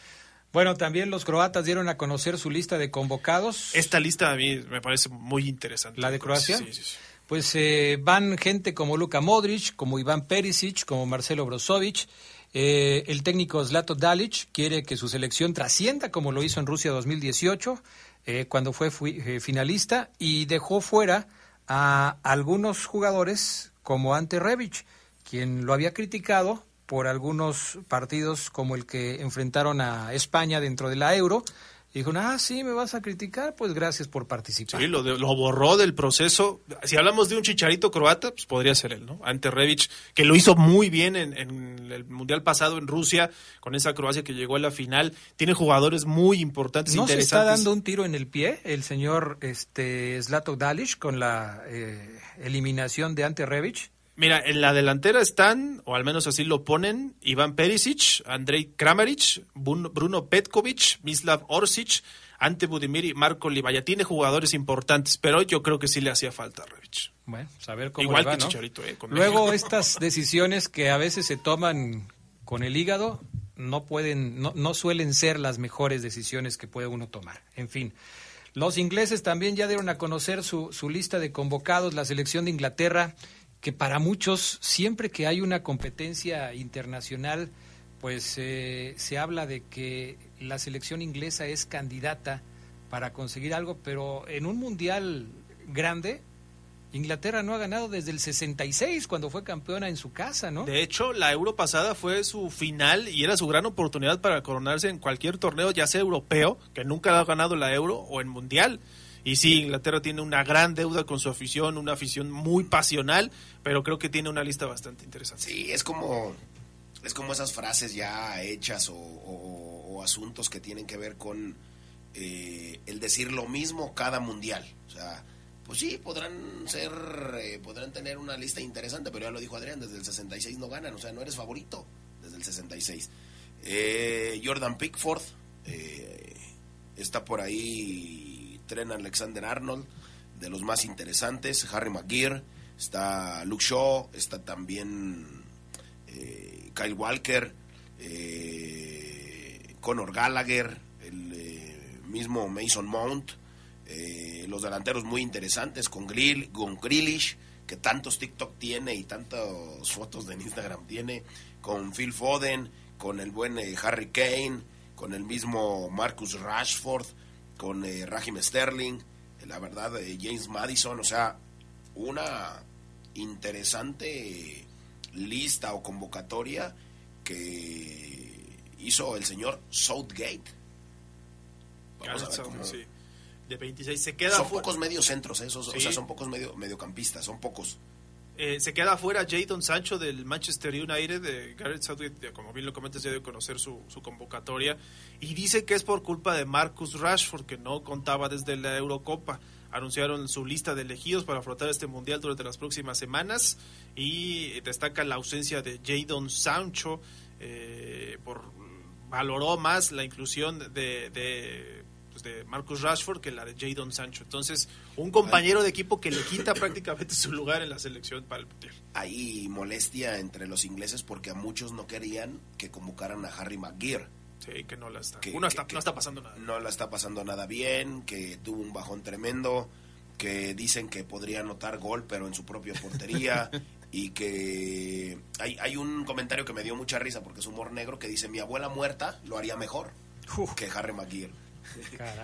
Bueno, también los croatas dieron a conocer su lista de convocados. Esta lista a mí me parece muy interesante. ¿La de Croacia? Sí, sí, sí. pues eh, van gente como Luka Modric, como Iván Perisic, como Marcelo Brozovic. Eh, el técnico Zlato Dalic quiere que su selección trascienda como lo hizo en Rusia 2018, eh, cuando fue fui- eh, finalista, y dejó fuera a algunos jugadores como Ante Rebic, quien lo había criticado por algunos partidos como el que enfrentaron a España dentro de la Euro. Y dijo, ah, sí, me vas a criticar, pues gracias por participar. Sí, lo, de- lo borró del proceso. Si hablamos de un chicharito croata, pues podría ser él, ¿no? Ante Rebic, que lo hizo muy bien en, en el Mundial pasado en Rusia, con esa Croacia que llegó a la final. Tiene jugadores muy importantes, ¿No se está interesantes. dando un tiro en el pie el señor este, Zlato Dalic con la eh, eliminación de Ante Rebic? Mira, en la delantera están, o al menos así lo ponen, Iván Perisic, Andrei Kramaric, Bruno Petkovic, Mislav Orsic, Ante Budimir y Marco Libaya. Tiene jugadores importantes, pero yo creo que sí le hacía falta a Rebic. Bueno, pues a ver cómo Igual le va, que ¿no? Chicharito, eh, con Luego estas decisiones que a veces se toman con el hígado no pueden, no, no suelen ser las mejores decisiones que puede uno tomar. En fin. Los ingleses también ya dieron a conocer su, su lista de convocados, la selección de Inglaterra, que para muchos, siempre que hay una competencia internacional, pues eh, se habla de que la selección inglesa es candidata para conseguir algo, pero en un mundial grande, Inglaterra no ha ganado desde el 66, cuando fue campeona en su casa, ¿no? De hecho, la Euro pasada fue su final y era su gran oportunidad para coronarse en cualquier torneo, ya sea europeo, que nunca ha ganado la Euro, o en Mundial. Y sí, Inglaterra tiene una gran deuda con su afición, una afición muy pasional, pero creo que tiene una lista bastante interesante. Sí, es como, es como esas frases ya hechas o, asuntos que tienen que ver con eh, el decir lo mismo cada mundial. O sea, pues sí, podrán ser, eh, podrán tener una lista interesante, pero ya lo dijo Adrián, desde el 66 no ganan, o sea, no eres favorito desde el 66. Eh, Jordan Pickford, eh, está por ahí Tren Alexander Arnold, de los más interesantes, Harry Maguire, está Luke Shaw, está también eh, Kyle Walker, eh, Conor Gallagher, el eh, mismo Mason Mount, los delanteros muy interesantes con Grill, con Grealish, que tantos TikTok tiene y tantas fotos de Instagram tiene, con Phil Foden, con el buen Harry Kane, con el mismo Marcus Rashford, con eh, Raheem Sterling, eh, la verdad eh, James Madison, o sea, una interesante lista o convocatoria que hizo el señor Southgate. Vamos a ver cómo- Sí. De 26 se queda son pocos mediocentros, ¿eh? Esos, o sea, son pocos medio, mediocampistas, son pocos. Eh, se queda afuera Jadon Sancho del Manchester United, de Gareth Southgate, como bien lo comentas, ya de conocer su, su convocatoria, y dice que es por culpa de Marcus Rashford, que no contaba desde la Eurocopa. Anunciaron su lista de elegidos para afrontar este mundial durante las próximas semanas, y destaca la ausencia de Jadon Sancho, eh, por valoró más la inclusión de, de, pues, de Marcus Rashford que la de Jadon Sancho. Entonces, un compañero de equipo que le quita prácticamente su lugar en la selección para el mundial. Hay molestia entre los ingleses porque a muchos no querían que convocaran a Harry Maguire. Sí, que no la está. Que- Uno está- que no está pasando nada. No la está pasando nada bien, que tuvo un bajón tremendo, que dicen que podría anotar gol, pero en su propia portería. y que hay, hay un comentario que me dio mucha risa porque es humor negro que dice: Mi abuela muerta lo haría mejor que Harry Maguire.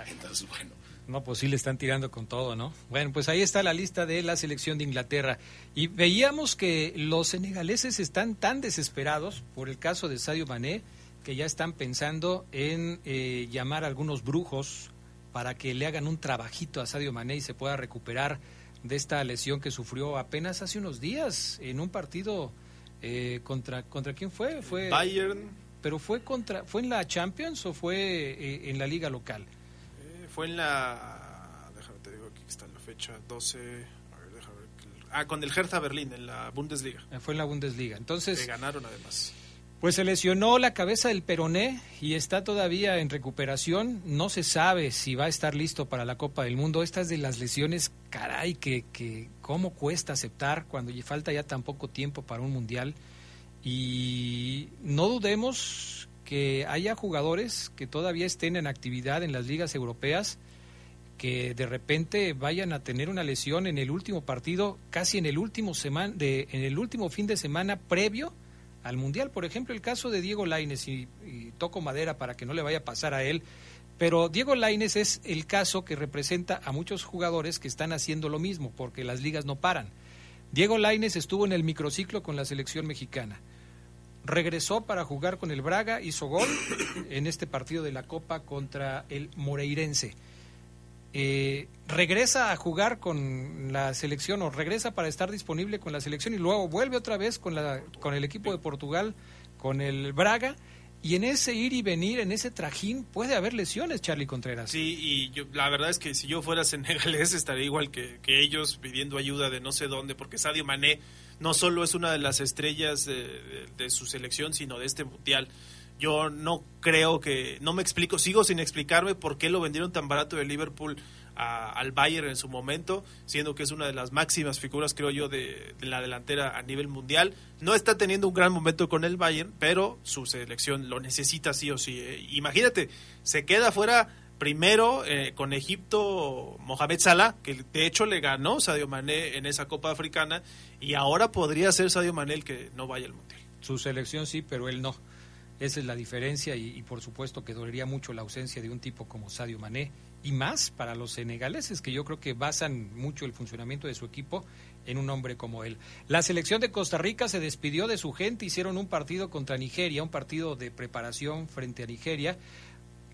Entonces, bueno. No, pues sí le están tirando con todo, ¿no? Bueno, pues ahí está la lista de la selección de Inglaterra. Y veíamos que los senegaleses están tan desesperados por el caso de Sadio Mané que ya están pensando en eh, llamar a algunos brujos para que le hagan un trabajito a Sadio Mané y se pueda recuperar de esta lesión que sufrió apenas hace unos días en un partido eh, contra contra quién fue fue Bayern. Pero fue contra fue en la Champions o fue eh, en la liga local Eh, fue en la. Déjame te digo aquí que está la fecha 12. A ver, déjame ver. Ah, con el Hertha Berlín en la Bundesliga. Eh, fue en la Bundesliga entonces Que ganaron además. Pues se lesionó la cabeza del peroné y está todavía en recuperación. No se sabe si va a estar listo para la Copa del Mundo. Estas de las lesiones, caray, que, que cómo cuesta aceptar cuando falta ya tan poco tiempo para un mundial. Y no dudemos que haya jugadores que todavía estén en actividad en las ligas europeas que de repente vayan a tener una lesión en el último partido, casi en el último semana, de, en el último fin de semana previo al mundial. Por ejemplo, el caso de Diego Laines y, y toco madera para que no le vaya a pasar a él. Pero Diego Laines es el caso que representa a muchos jugadores que están haciendo lo mismo, porque las ligas no paran. Diego Laines estuvo en el microciclo con la selección mexicana. Regresó para jugar con el Braga, hizo gol en este partido de la Copa contra el Moreirense. Eh, regresa a jugar con la selección o regresa para estar disponible con la selección y luego vuelve otra vez con, la, con el equipo de Portugal, con el Braga. Y en ese ir y venir, en ese trajín, puede haber lesiones, Charlie Contreras. Sí, y yo, la verdad es que si yo fuera senegalés estaría igual que, que ellos pidiendo ayuda de no sé dónde, porque Sadio Mané no solo es una de las estrellas de, su selección, sino de este mundial. Yo no creo que, no me explico, sigo sin explicarme por qué lo vendieron tan barato de Liverpool a- al Bayern en su momento, siendo que es una de las máximas figuras, creo yo, de, de la delantera a nivel mundial. No está teniendo un gran momento con el Bayern, pero su selección lo necesita sí o sí. eh. Imagínate, se queda fuera primero eh, con Egipto Mohamed Salah, que de hecho le ganó Sadio Mané en esa Copa Africana, y ahora podría ser Sadio Mané el que no vaya al Mundial. Su selección sí, pero él no. Esa es la diferencia y, y por supuesto que dolería mucho la ausencia de un tipo como Sadio Mané y más para los senegaleses que yo creo que basan mucho el funcionamiento de su equipo en un hombre como él. La selección de Costa Rica se despidió de su gente, hicieron un partido contra Nigeria, un partido de preparación frente a Nigeria,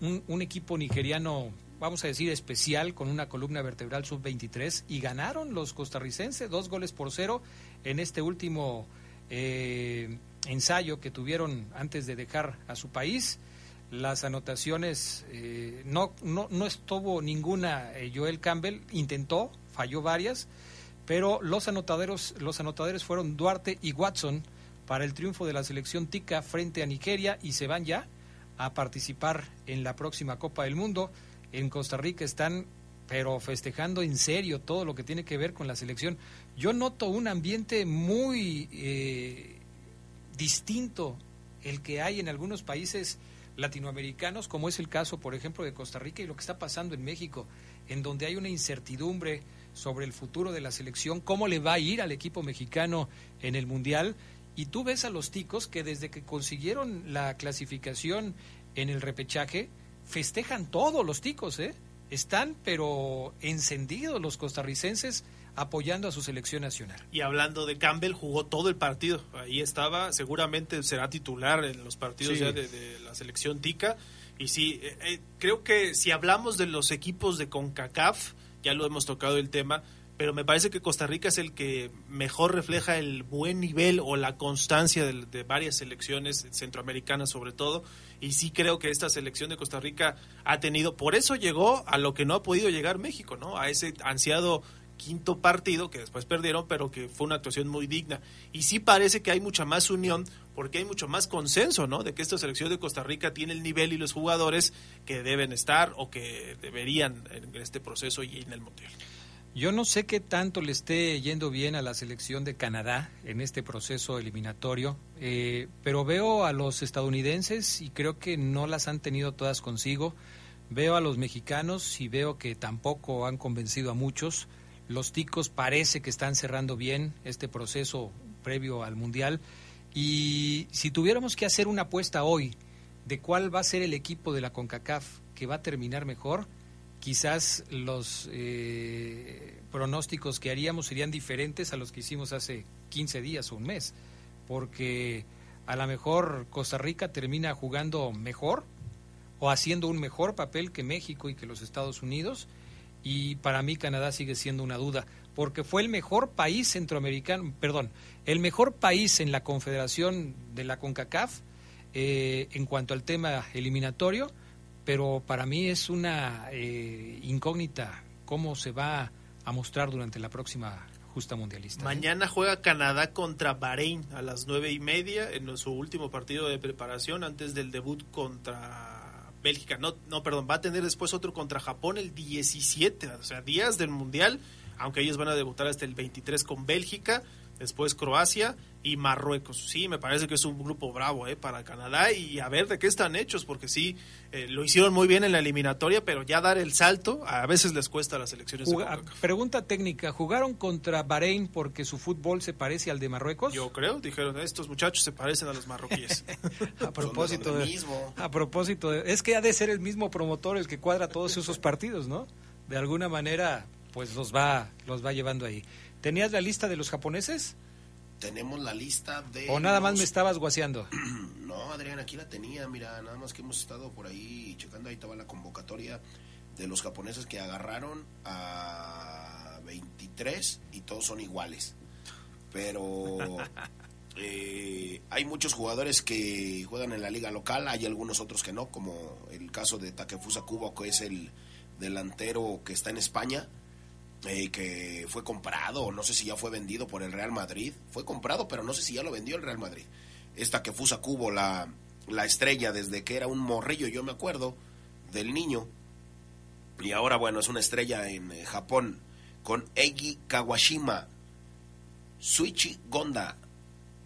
un, un equipo nigeriano, vamos a decir, especial con una columna vertebral sub-23 y ganaron los costarricenses dos goles por cero en este último eh, ensayo que tuvieron antes de dejar a su país. Las anotaciones, eh, no, no, no estuvo ninguna eh, Joel Campbell, intentó, falló varias, pero los anotadores, los anotadores fueron Duarte y Watson para el triunfo de la selección tica frente a Nigeria y se van ya a participar en la próxima Copa del Mundo. En Costa Rica están, pero festejando en serio todo lo que tiene que ver con la selección. Yo noto un ambiente muy eh, distinto el que hay en algunos países latinoamericanos, como es el caso, por ejemplo, de Costa Rica y lo que está pasando en México, en donde hay una incertidumbre sobre el futuro de la selección, cómo le va a ir al equipo mexicano en el Mundial. Y tú ves a los ticos que desde que consiguieron la clasificación en el repechaje, festejan todos los ticos, ¿eh? Están, pero encendidos los costarricenses apoyando a su selección nacional. Y hablando de Campbell, jugó todo el partido. Ahí estaba, seguramente será titular en los partidos Sí. ya de, de la selección tica. Y sí, eh, eh, creo que si hablamos de los equipos de CONCACAF, ya lo hemos tocado el tema, pero me parece que Costa Rica es el que mejor refleja el buen nivel o la constancia de, varias selecciones centroamericanas sobre todo. Y sí creo que esta selección de Costa Rica ha tenido, por eso llegó a lo que no ha podido llegar México, ¿no? A ese ansiado quinto partido que después perdieron, pero que fue una actuación muy digna. Y sí parece que hay mucha más unión porque hay mucho más consenso, ¿no? De que esta selección de Costa Rica tiene el nivel y los jugadores que deben estar o que deberían en este proceso y en el Mundial. Yo no sé qué tanto le esté yendo bien a la selección de Canadá en este proceso eliminatorio, eh, pero veo a los estadounidenses y creo que no las han tenido todas consigo. Veo a los mexicanos y veo que tampoco han convencido a muchos. Los ticos parece que están cerrando bien este proceso previo al Mundial. Y si tuviéramos que hacer una apuesta hoy de cuál va a ser el equipo de la CONCACAF que va a terminar mejor, quizás los eh, pronósticos que haríamos serían diferentes a los que hicimos hace 15 días o un mes, porque a lo mejor Costa Rica termina jugando mejor o haciendo un mejor papel que México y que los Estados Unidos, y para mí Canadá sigue siendo una duda, porque fue el mejor país centroamericano, perdón, el mejor país en la confederación de la CONCACAF eh, en cuanto al tema eliminatorio, pero para mí es una eh, incógnita cómo se va a mostrar durante la próxima justa mundialista. Mañana juega Canadá contra Bahrein a las nueve y media en su último partido de preparación antes del debut contra Bélgica. No, no, perdón, va a tener después otro contra Japón el 17, o sea, días del Mundial, aunque ellos van a debutar hasta el 23 con Bélgica. Después Croacia y Marruecos. Sí, me parece que es un grupo bravo eh, para Canadá y a ver de qué están hechos, porque sí, eh, lo hicieron muy bien en la eliminatoria, pero ya dar el salto a veces les cuesta a las selecciones. Juga- pregunta técnica, ¿jugaron contra Bahrein porque su fútbol se parece al de Marruecos? Yo creo, dijeron, estos muchachos se parecen a los marroquíes. A propósito de, mismo. a propósito de- es que ha de ser el mismo promotor el que cuadra todos esos partidos, ¿no? De alguna manera, pues los va, los va llevando ahí. ¿Tenías la lista de los japoneses? Tenemos la lista de... ¿O nada más los- me estabas guaseando? No, Adrián, aquí la tenía, mira, nada más que hemos estado por ahí checando, ahí estaba la convocatoria de los japoneses que agarraron a 23 y todos son iguales. Pero eh, hay muchos jugadores que juegan en la liga local, hay algunos otros que no, como el caso de Takefusa Kubo, que es el delantero que está en España, eh, que fue comprado, no sé si ya fue vendido por el Real Madrid. Fue comprado, pero no sé si ya lo vendió el Real Madrid. Esta que Fusa Cubo, la, la estrella desde que era un morrillo, yo me acuerdo, del niño. Y ahora, bueno, es una estrella en eh, Japón, con Eiji Kawashima, Suichi Gonda.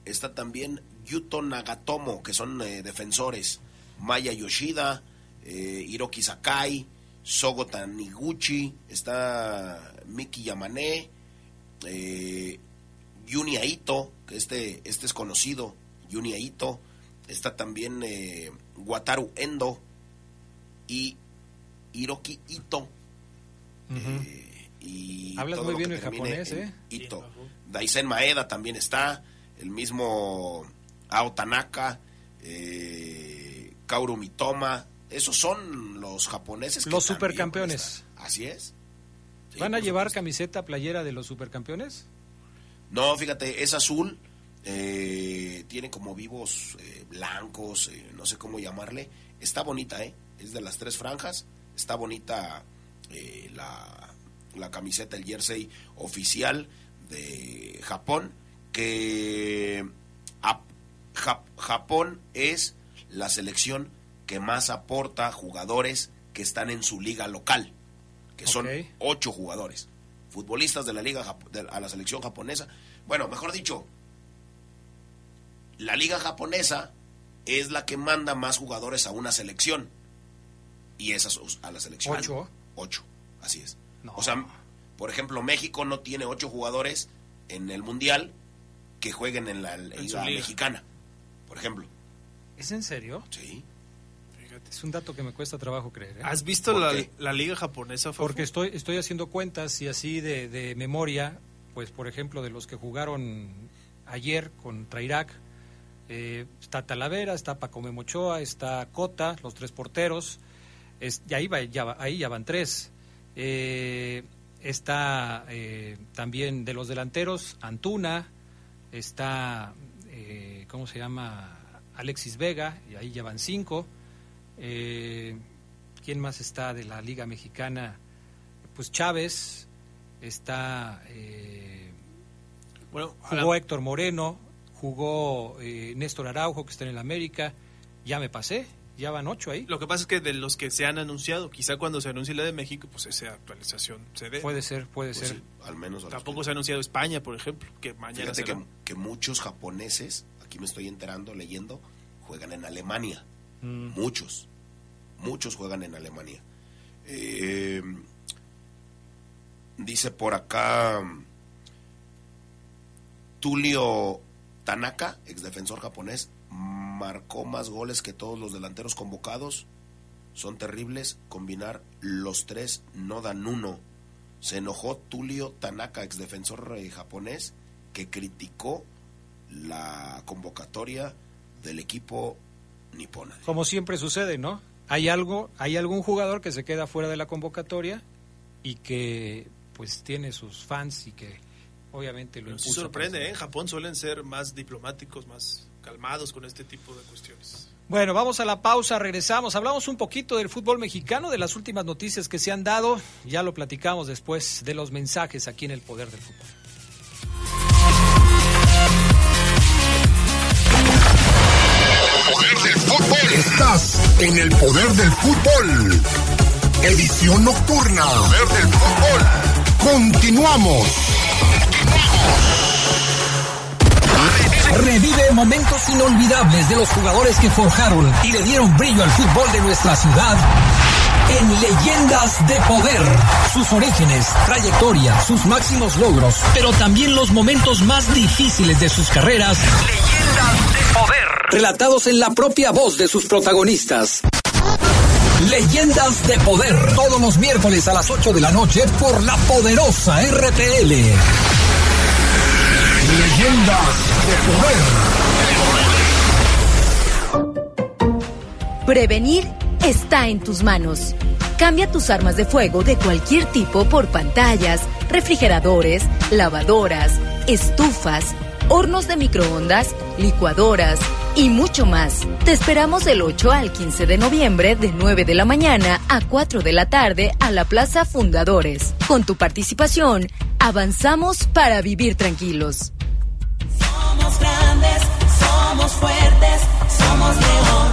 Está también Yuto Nagatomo, que son eh, defensores. Maya Yoshida, Hiroki Sakai, Sogo Taniguchi, está Miki Yamane, eh, Yuni Aito, que este, este es conocido, Yuni Aito, está también eh, Wataru Endo y Hiroki Ito. Eh, y Hablas muy bien el japonés, ¿eh? Ito. Daisen Maeda también está, el mismo Ao Tanaka, eh, Kaoru Mitoma, esos son los japoneses. que Los supercampeones. Así es. Sí, ¿Van a llevar camiseta playera de los supercampeones? No, fíjate, es azul, eh, tiene como vivos eh, blancos, eh, no sé cómo llamarle. Está bonita, ¿eh? Es de las tres franjas. Está bonita eh, la, la camiseta, el jersey oficial de Japón, que Japón es la selección que más aporta jugadores que están en su liga local, que son ocho jugadores, futbolistas de la liga Jap- de- a la selección japonesa. Bueno, mejor dicho, la liga japonesa es la que manda más jugadores a una selección y esas a la selección. ¿Ocho? Ocho, así es. O sea, por ejemplo, México no tiene ocho jugadores en el mundial que jueguen en la liga. mexicana, por ejemplo. ¿Es en serio? Sí. Es un dato que me cuesta trabajo creer. ¿eh? ¿Has visto la, la liga japonesa? Porque estoy, estoy haciendo cuentas y así de, de memoria, pues por ejemplo, de los que jugaron ayer contra Irak, eh, está Talavera, está Paco Memochoa, está Cota, los tres porteros, es, y ahí, va- ya, ahí ya van tres. Eh, está eh, también de los delanteros Antuna, está, eh, ¿cómo se llama? Alexis Vega, y ahí ya van cinco. Eh, ¿Quién más está de la Liga Mexicana? Pues Chávez, está... eh, Bueno, jugó Héctor Moreno, jugó eh, Néstor Araujo, que está en el América. Ya me pasé, ya van ocho ahí. Lo que pasa es que de los que se han anunciado, quizá cuando se anuncie la de México, pues esa actualización se dé. Puede ser, puede Pues ser. sí, al menos Tampoco se ha anunciado España, por ejemplo, que mañana Fíjate será. que, que muchos japoneses, aquí me estoy enterando, leyendo, juegan en Alemania. Muchos. Muchos juegan en Alemania. Eh, dice por acá Tulio Tanaka, exdefensor japonés, marcó más goles que todos los delanteros convocados. Son terribles. Combinar los tres no dan uno. Se enojó Tulio Tanaka, exdefensor eh, japonés, que criticó la convocatoria del equipo nipona. Como siempre sucede, ¿no? Hay algo, hay algún jugador que se queda fuera de la convocatoria y que pues tiene sus fans y que obviamente lo Pero sí impulsa. sorprende, ¿eh? En Japón suelen ser más diplomáticos, más calmados con este tipo de cuestiones. Bueno, vamos a la pausa, regresamos. Hablamos un poquito del fútbol mexicano, de las últimas noticias que se han dado. Ya lo platicamos después de los mensajes aquí en el Poder del Fútbol. Estás en el poder del fútbol. Edición nocturna. Poder del fútbol. Continuamos. Revive momentos inolvidables de los jugadores que forjaron y le dieron brillo al fútbol de nuestra ciudad en Leyendas de Poder. Sus orígenes, trayectoria, sus máximos logros, pero también los momentos más difíciles de sus carreras. Leyendas de Poder. Relatados en la propia voz de sus protagonistas. Leyendas de Poder. Todos los miércoles a las 8 de la noche por la poderosa RPL. Leyendas de Poder. Prevenir está en tus manos. Cambia tus armas de fuego de cualquier tipo por pantallas, refrigeradores, lavadoras, estufas, hornos de microondas, licuadoras y mucho más. Te esperamos del 8 al 15 de noviembre de 9 de la mañana a 4 de la tarde a la Plaza Fundadores. Con tu participación, avanzamos para vivir tranquilos. Somos grandes, somos fuertes, somos león.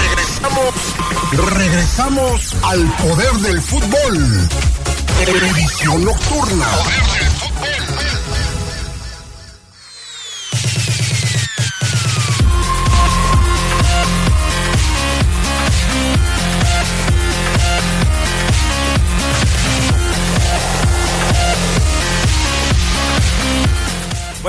Regresamos, regresamos al poder del fútbol. Televisión nocturna.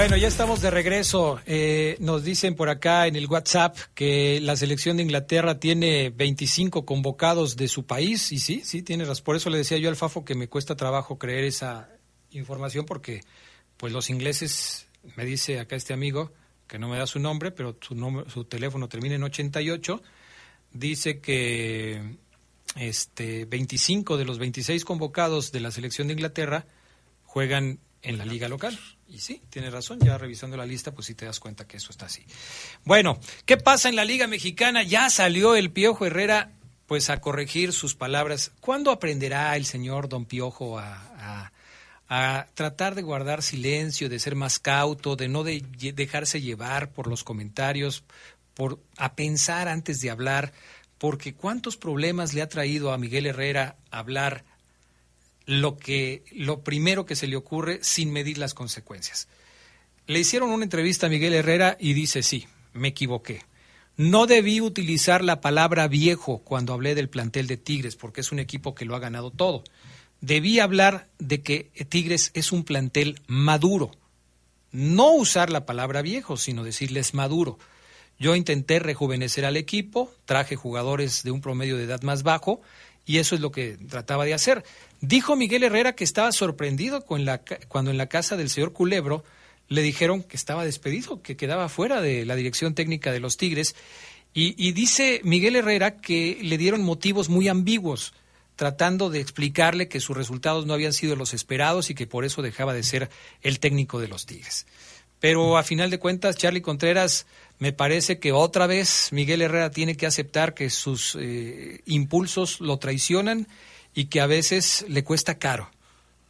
Bueno, ya estamos de regreso. Eh, nos dicen por acá en el WhatsApp que la selección de Inglaterra tiene 25 convocados de su país. Y sí, sí, tiene razón. Por eso le decía yo al Fafo que me cuesta trabajo creer esa información porque pues los ingleses, me dice acá este amigo, que no me da su nombre, pero su, nombre, su teléfono termina en 88, dice que este 25 de los 26 convocados de la selección de Inglaterra juegan en la liga local. Y sí, tiene razón, ya revisando la lista, pues sí te das cuenta que eso está así. Bueno, ¿qué pasa en la Liga Mexicana? Ya salió el Piojo Herrera, pues a corregir sus palabras. ¿Cuándo aprenderá el señor Don Piojo a, a, a tratar de guardar silencio, de ser más cauto, de no de dejarse llevar por los comentarios, por a pensar antes de hablar? Porque cuántos problemas le ha traído a Miguel Herrera hablar lo que lo primero que se le ocurre sin medir las consecuencias. Le hicieron una entrevista a Miguel Herrera y dice, "Sí, me equivoqué. No debí utilizar la palabra viejo cuando hablé del plantel de Tigres, porque es un equipo que lo ha ganado todo. Debí hablar de que Tigres es un plantel maduro. No usar la palabra viejo, sino decirles maduro. Yo intenté rejuvenecer al equipo, traje jugadores de un promedio de edad más bajo y eso es lo que trataba de hacer. Dijo Miguel Herrera que estaba sorprendido con la, cuando en la casa del señor Culebro le dijeron que estaba despedido, que quedaba fuera de la dirección técnica de los Tigres. Y, y dice Miguel Herrera que le dieron motivos muy ambiguos, tratando de explicarle que sus resultados no habían sido los esperados y que por eso dejaba de ser el técnico de los Tigres. Pero a final de cuentas, Charlie Contreras, me parece que otra vez Miguel Herrera tiene que aceptar que sus eh, impulsos lo traicionan y que a veces le cuesta caro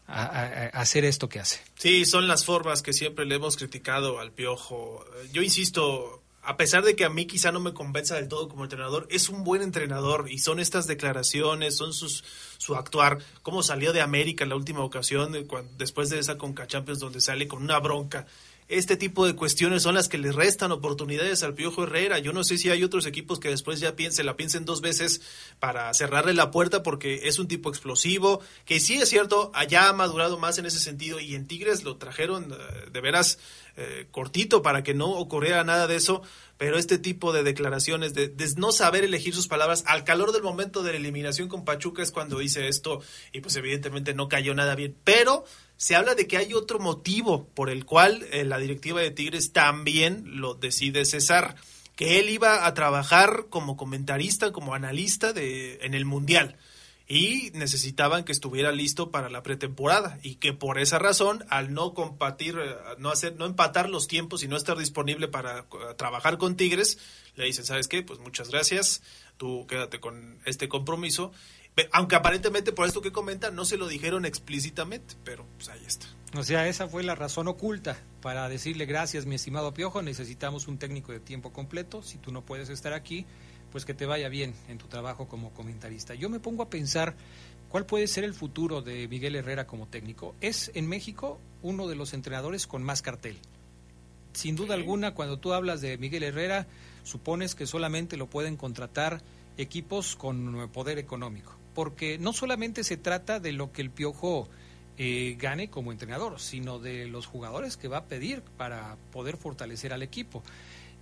a, hacer esto que hace. Sí, son las formas que siempre le hemos criticado al Piojo. Yo insisto, a pesar de que a mí quizá no me convenza del todo como entrenador, es un buen entrenador y son estas declaraciones, son sus su actuar, cómo salió de América en la última ocasión, después de esa Conca Champions donde sale con una bronca este tipo de cuestiones son las que le restan oportunidades al Piojo Herrera. Yo no sé si hay otros equipos que después ya piensen, la piensen dos veces para cerrarle la puerta porque es un tipo explosivo, que sí es cierto, allá ha madurado más en ese sentido y en Tigres lo trajeron uh, de veras eh, cortito para que no ocurriera nada de eso, pero este tipo de declaraciones, de, de, no saber elegir sus palabras al calor del momento de la eliminación con Pachuca es cuando dice esto y pues evidentemente no cayó nada bien, pero se habla de que hay otro motivo por el cual eh, la directiva de Tigres también lo decide cesar, que él iba a trabajar como comentarista, como analista de, en el Mundial y necesitaban que estuviera listo para la pretemporada y que por esa razón al no compartir eh, no hacer no empatar los tiempos y no estar disponible para eh, trabajar con Tigres le dicen sabes qué pues muchas gracias tú quédate con este compromiso aunque aparentemente por esto que comentan no se lo dijeron explícitamente pero pues ahí está. O sea, esa fue la razón oculta para decirle gracias, mi estimado Piojo, necesitamos un técnico de tiempo completo, si tú no puedes estar aquí, pues que te vaya bien en tu trabajo como comentarista. Yo me pongo a pensar cuál puede ser el futuro de Miguel Herrera como técnico. Es en México uno de los entrenadores con más cartel. Sin duda alguna, cuando tú hablas de Miguel Herrera, supones que solamente lo pueden contratar equipos con poder económico, porque no solamente se trata de lo que el Piojo eh, gane como entrenador, sino de los jugadores que va a pedir para poder fortalecer al equipo.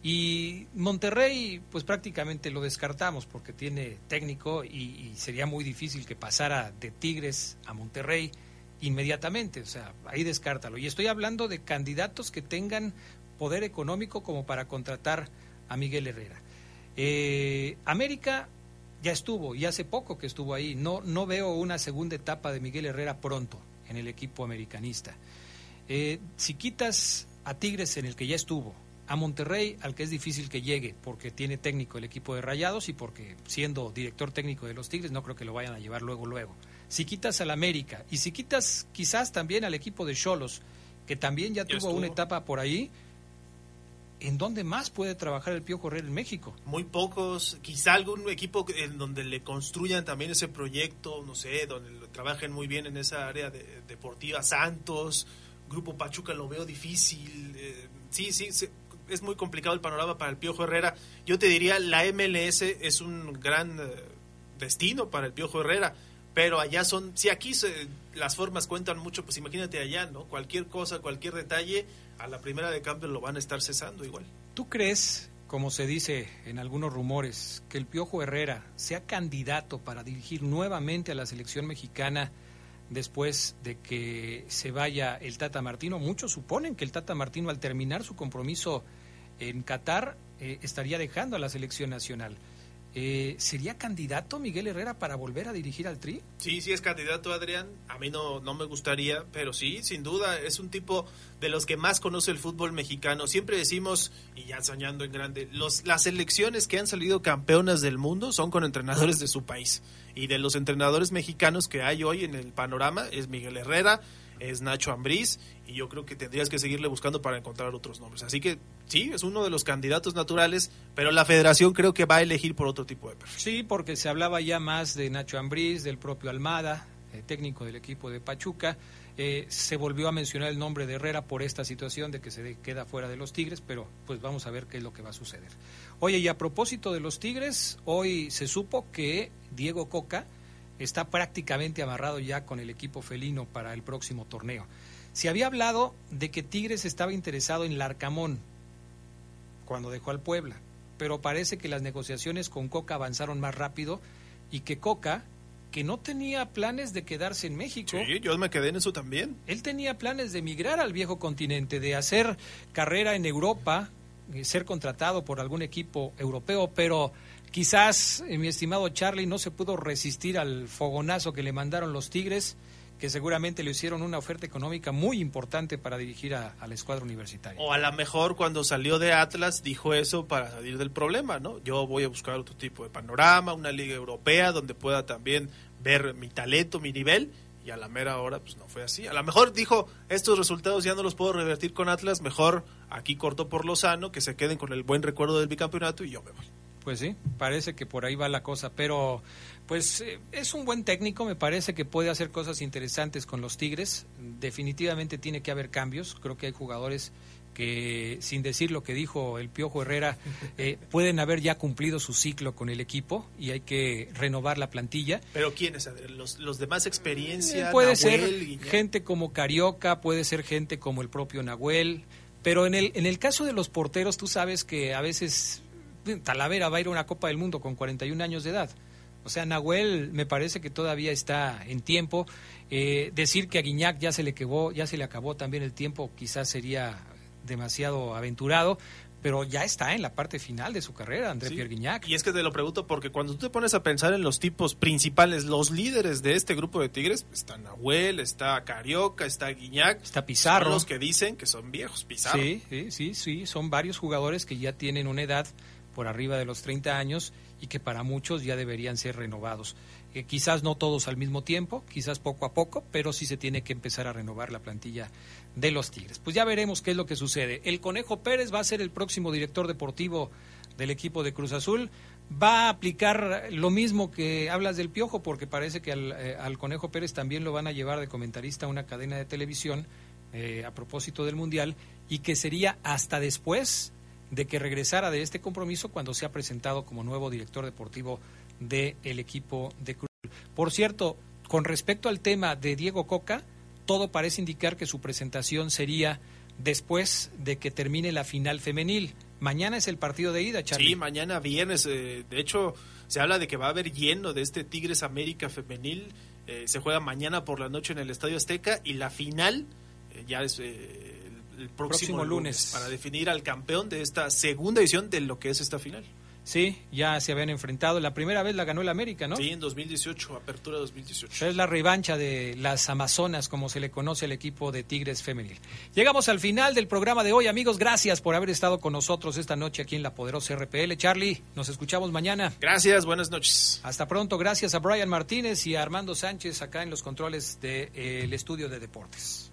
Y Monterrey, pues prácticamente lo descartamos porque tiene técnico y, sería muy difícil que pasara de Tigres a Monterrey inmediatamente. O sea, ahí descártalo. Y estoy hablando de candidatos que tengan poder económico como para contratar a Miguel Herrera. Eh, América ya estuvo y hace poco que estuvo ahí. No, no veo una segunda etapa de Miguel Herrera pronto en el equipo americanista. Eh, si quitas a Tigres en el que ya estuvo, a Monterrey al que es difícil que llegue porque tiene técnico el equipo de Rayados y porque siendo director técnico de los Tigres no creo que lo vayan a llevar luego luego. Si quitas al América y si quitas quizás también al equipo de Cholos que también ya, Ya tuvo estuvo. una etapa por ahí, ¿en dónde más puede trabajar el Piojo Herrera en México? muy pocos, quizá algún equipo en donde le construyan también ese proyecto, no sé, donde lo- trabajen muy bien en esa área de, deportiva, Santos, Grupo Pachuca lo veo difícil, eh, sí, sí, es muy complicado el panorama para el Piojo Herrera. Yo te diría, la MLS es un gran eh, destino para el Piojo Herrera, pero allá son, si aquí se- las formas cuentan mucho, pues imagínate allá, ¿no? Cualquier cosa, cualquier detalle, a la primera de cambio lo van a estar cesando igual. ¿Tú crees, como se dice en algunos rumores, que el Piojo Herrera sea candidato para dirigir nuevamente a la selección mexicana después de que se vaya el Tata Martino? Muchos suponen que el Tata Martino al terminar su compromiso en Qatar eh, estaría dejando a la selección nacional. Eh, ¿Sería candidato Miguel Herrera para volver a dirigir al Tri? Sí, sí es candidato Adrián. A mí no, no me gustaría, pero sí, sin duda, es un tipo de los que más conoce el fútbol mexicano. Siempre decimos, y ya soñando en grande, los, las selecciones que han salido campeonas del mundo son con entrenadores de su país. Y de los entrenadores mexicanos que hay hoy en el panorama es Miguel Herrera, es Nacho Ambriz, y yo creo que tendrías que seguirle buscando para encontrar otros nombres. Así que sí, es uno de los candidatos naturales, pero la federación creo que va a elegir por otro tipo de perfil. Sí, porque se hablaba ya más de Nacho Ambriz, del propio Almada, eh, técnico del equipo de Pachuca. Eh, se volvió a mencionar el nombre de Herrera por esta situación de que se queda fuera de los Tigres, pero pues vamos a ver qué es lo que va a suceder. Oye, y a propósito de los Tigres, hoy se supo que Diego Coca está prácticamente amarrado ya con el equipo felino para el próximo torneo. Se había hablado de que Tigres estaba interesado en Larcamón cuando dejó al Puebla, pero parece que las negociaciones con Coca avanzaron más rápido y que Coca, que no tenía planes de quedarse en México, Sí, yo me quedé en eso también. él tenía planes de emigrar al viejo continente, de hacer carrera en Europa, eh, ser contratado por algún equipo europeo, pero quizás, eh, mi estimado Charlie, no se pudo resistir al fogonazo que le mandaron los Tigres, que seguramente le hicieron una oferta económica muy importante para dirigir a, la escuadra universitaria. O a lo mejor cuando salió de Atlas dijo eso para salir del problema, ¿no? Yo voy a buscar otro tipo de panorama, una liga europea donde pueda también ver mi talento, mi nivel, y a la mera hora pues no fue así. A lo mejor dijo, estos resultados ya no los puedo revertir con Atlas, mejor aquí corto por Lozano, que se queden con el buen recuerdo del bicampeonato y yo me voy. Pues sí, parece que por ahí va la cosa, pero pues eh, es un buen técnico, me parece que puede hacer cosas interesantes con los Tigres. Definitivamente tiene que haber cambios, creo que hay jugadores que, sin decir lo que dijo el Piojo Herrera, eh, pueden haber ya cumplido su ciclo con el equipo y hay que renovar la plantilla. Pero ¿quiénes? ¿Los, los de más Eh, experiencia? puede Nahuel, ser Guiñac? gente como Carioca, puede ser gente como el propio Nahuel, pero en el, en el caso de los porteros, tú sabes que a veces Talavera va a ir a una Copa del Mundo con 41 años de edad. O sea, Nahuel me parece que todavía está en tiempo. Eh, decir que a Guiñac ya se le quedó, ya se le acabó también el tiempo, quizás sería demasiado aventurado. pero ya está en la parte final de su carrera, André Sí. Pierre Guignac. Y es que te lo pregunto porque cuando tú te pones a pensar en los tipos principales, los líderes de este grupo de Tigres, está Nahuel, está Carioca, está Guiñac. Está Pizarro. Son los que dicen que son viejos, Pizarro. Sí, sí, sí, sí, son varios jugadores que ya tienen una edad por arriba de los 30 años y que para muchos ya deberían ser renovados. Eh, quizás no todos al mismo tiempo, quizás poco a poco, pero sí se tiene que empezar a renovar la plantilla de los Tigres. Pues ya veremos qué es lo que sucede. El Conejo Pérez va a ser el próximo director deportivo del equipo de Cruz Azul. Va a aplicar lo mismo que hablas del Piojo, porque parece que al, eh, al Conejo Pérez también lo van a llevar de comentarista a una cadena de televisión eh, a propósito del Mundial y que sería hasta después de que regresara de este compromiso cuando se ha presentado como nuevo director deportivo del equipo de Cruz. Por cierto, con respecto al tema de Diego Coca, todo parece indicar que su presentación sería después de que termine la final femenil. Mañana es el partido de ida, Charlie. Sí, mañana viernes. eh, de hecho, se habla de que va a haber lleno de este Tigres América femenil. Eh, se juega mañana por la noche en el Estadio Azteca y la final eh, ya es el, próximo, Próximo lunes. lunes para definir al campeón de esta segunda edición de lo que es esta final. Sí, ya se habían enfrentado. La primera vez la ganó el América, ¿no? Sí, en 2018, apertura 2018. Es la revancha de las Amazonas, como se le conoce al equipo de Tigres Femenil. Llegamos al final del programa de hoy, amigos. Gracias por haber estado con nosotros esta noche aquí en la poderosa RPL. Charlie, nos escuchamos mañana. Gracias, buenas noches. Hasta pronto. Gracias a Brian Martínez y a Armando Sánchez acá en los controles del estudio de deportes.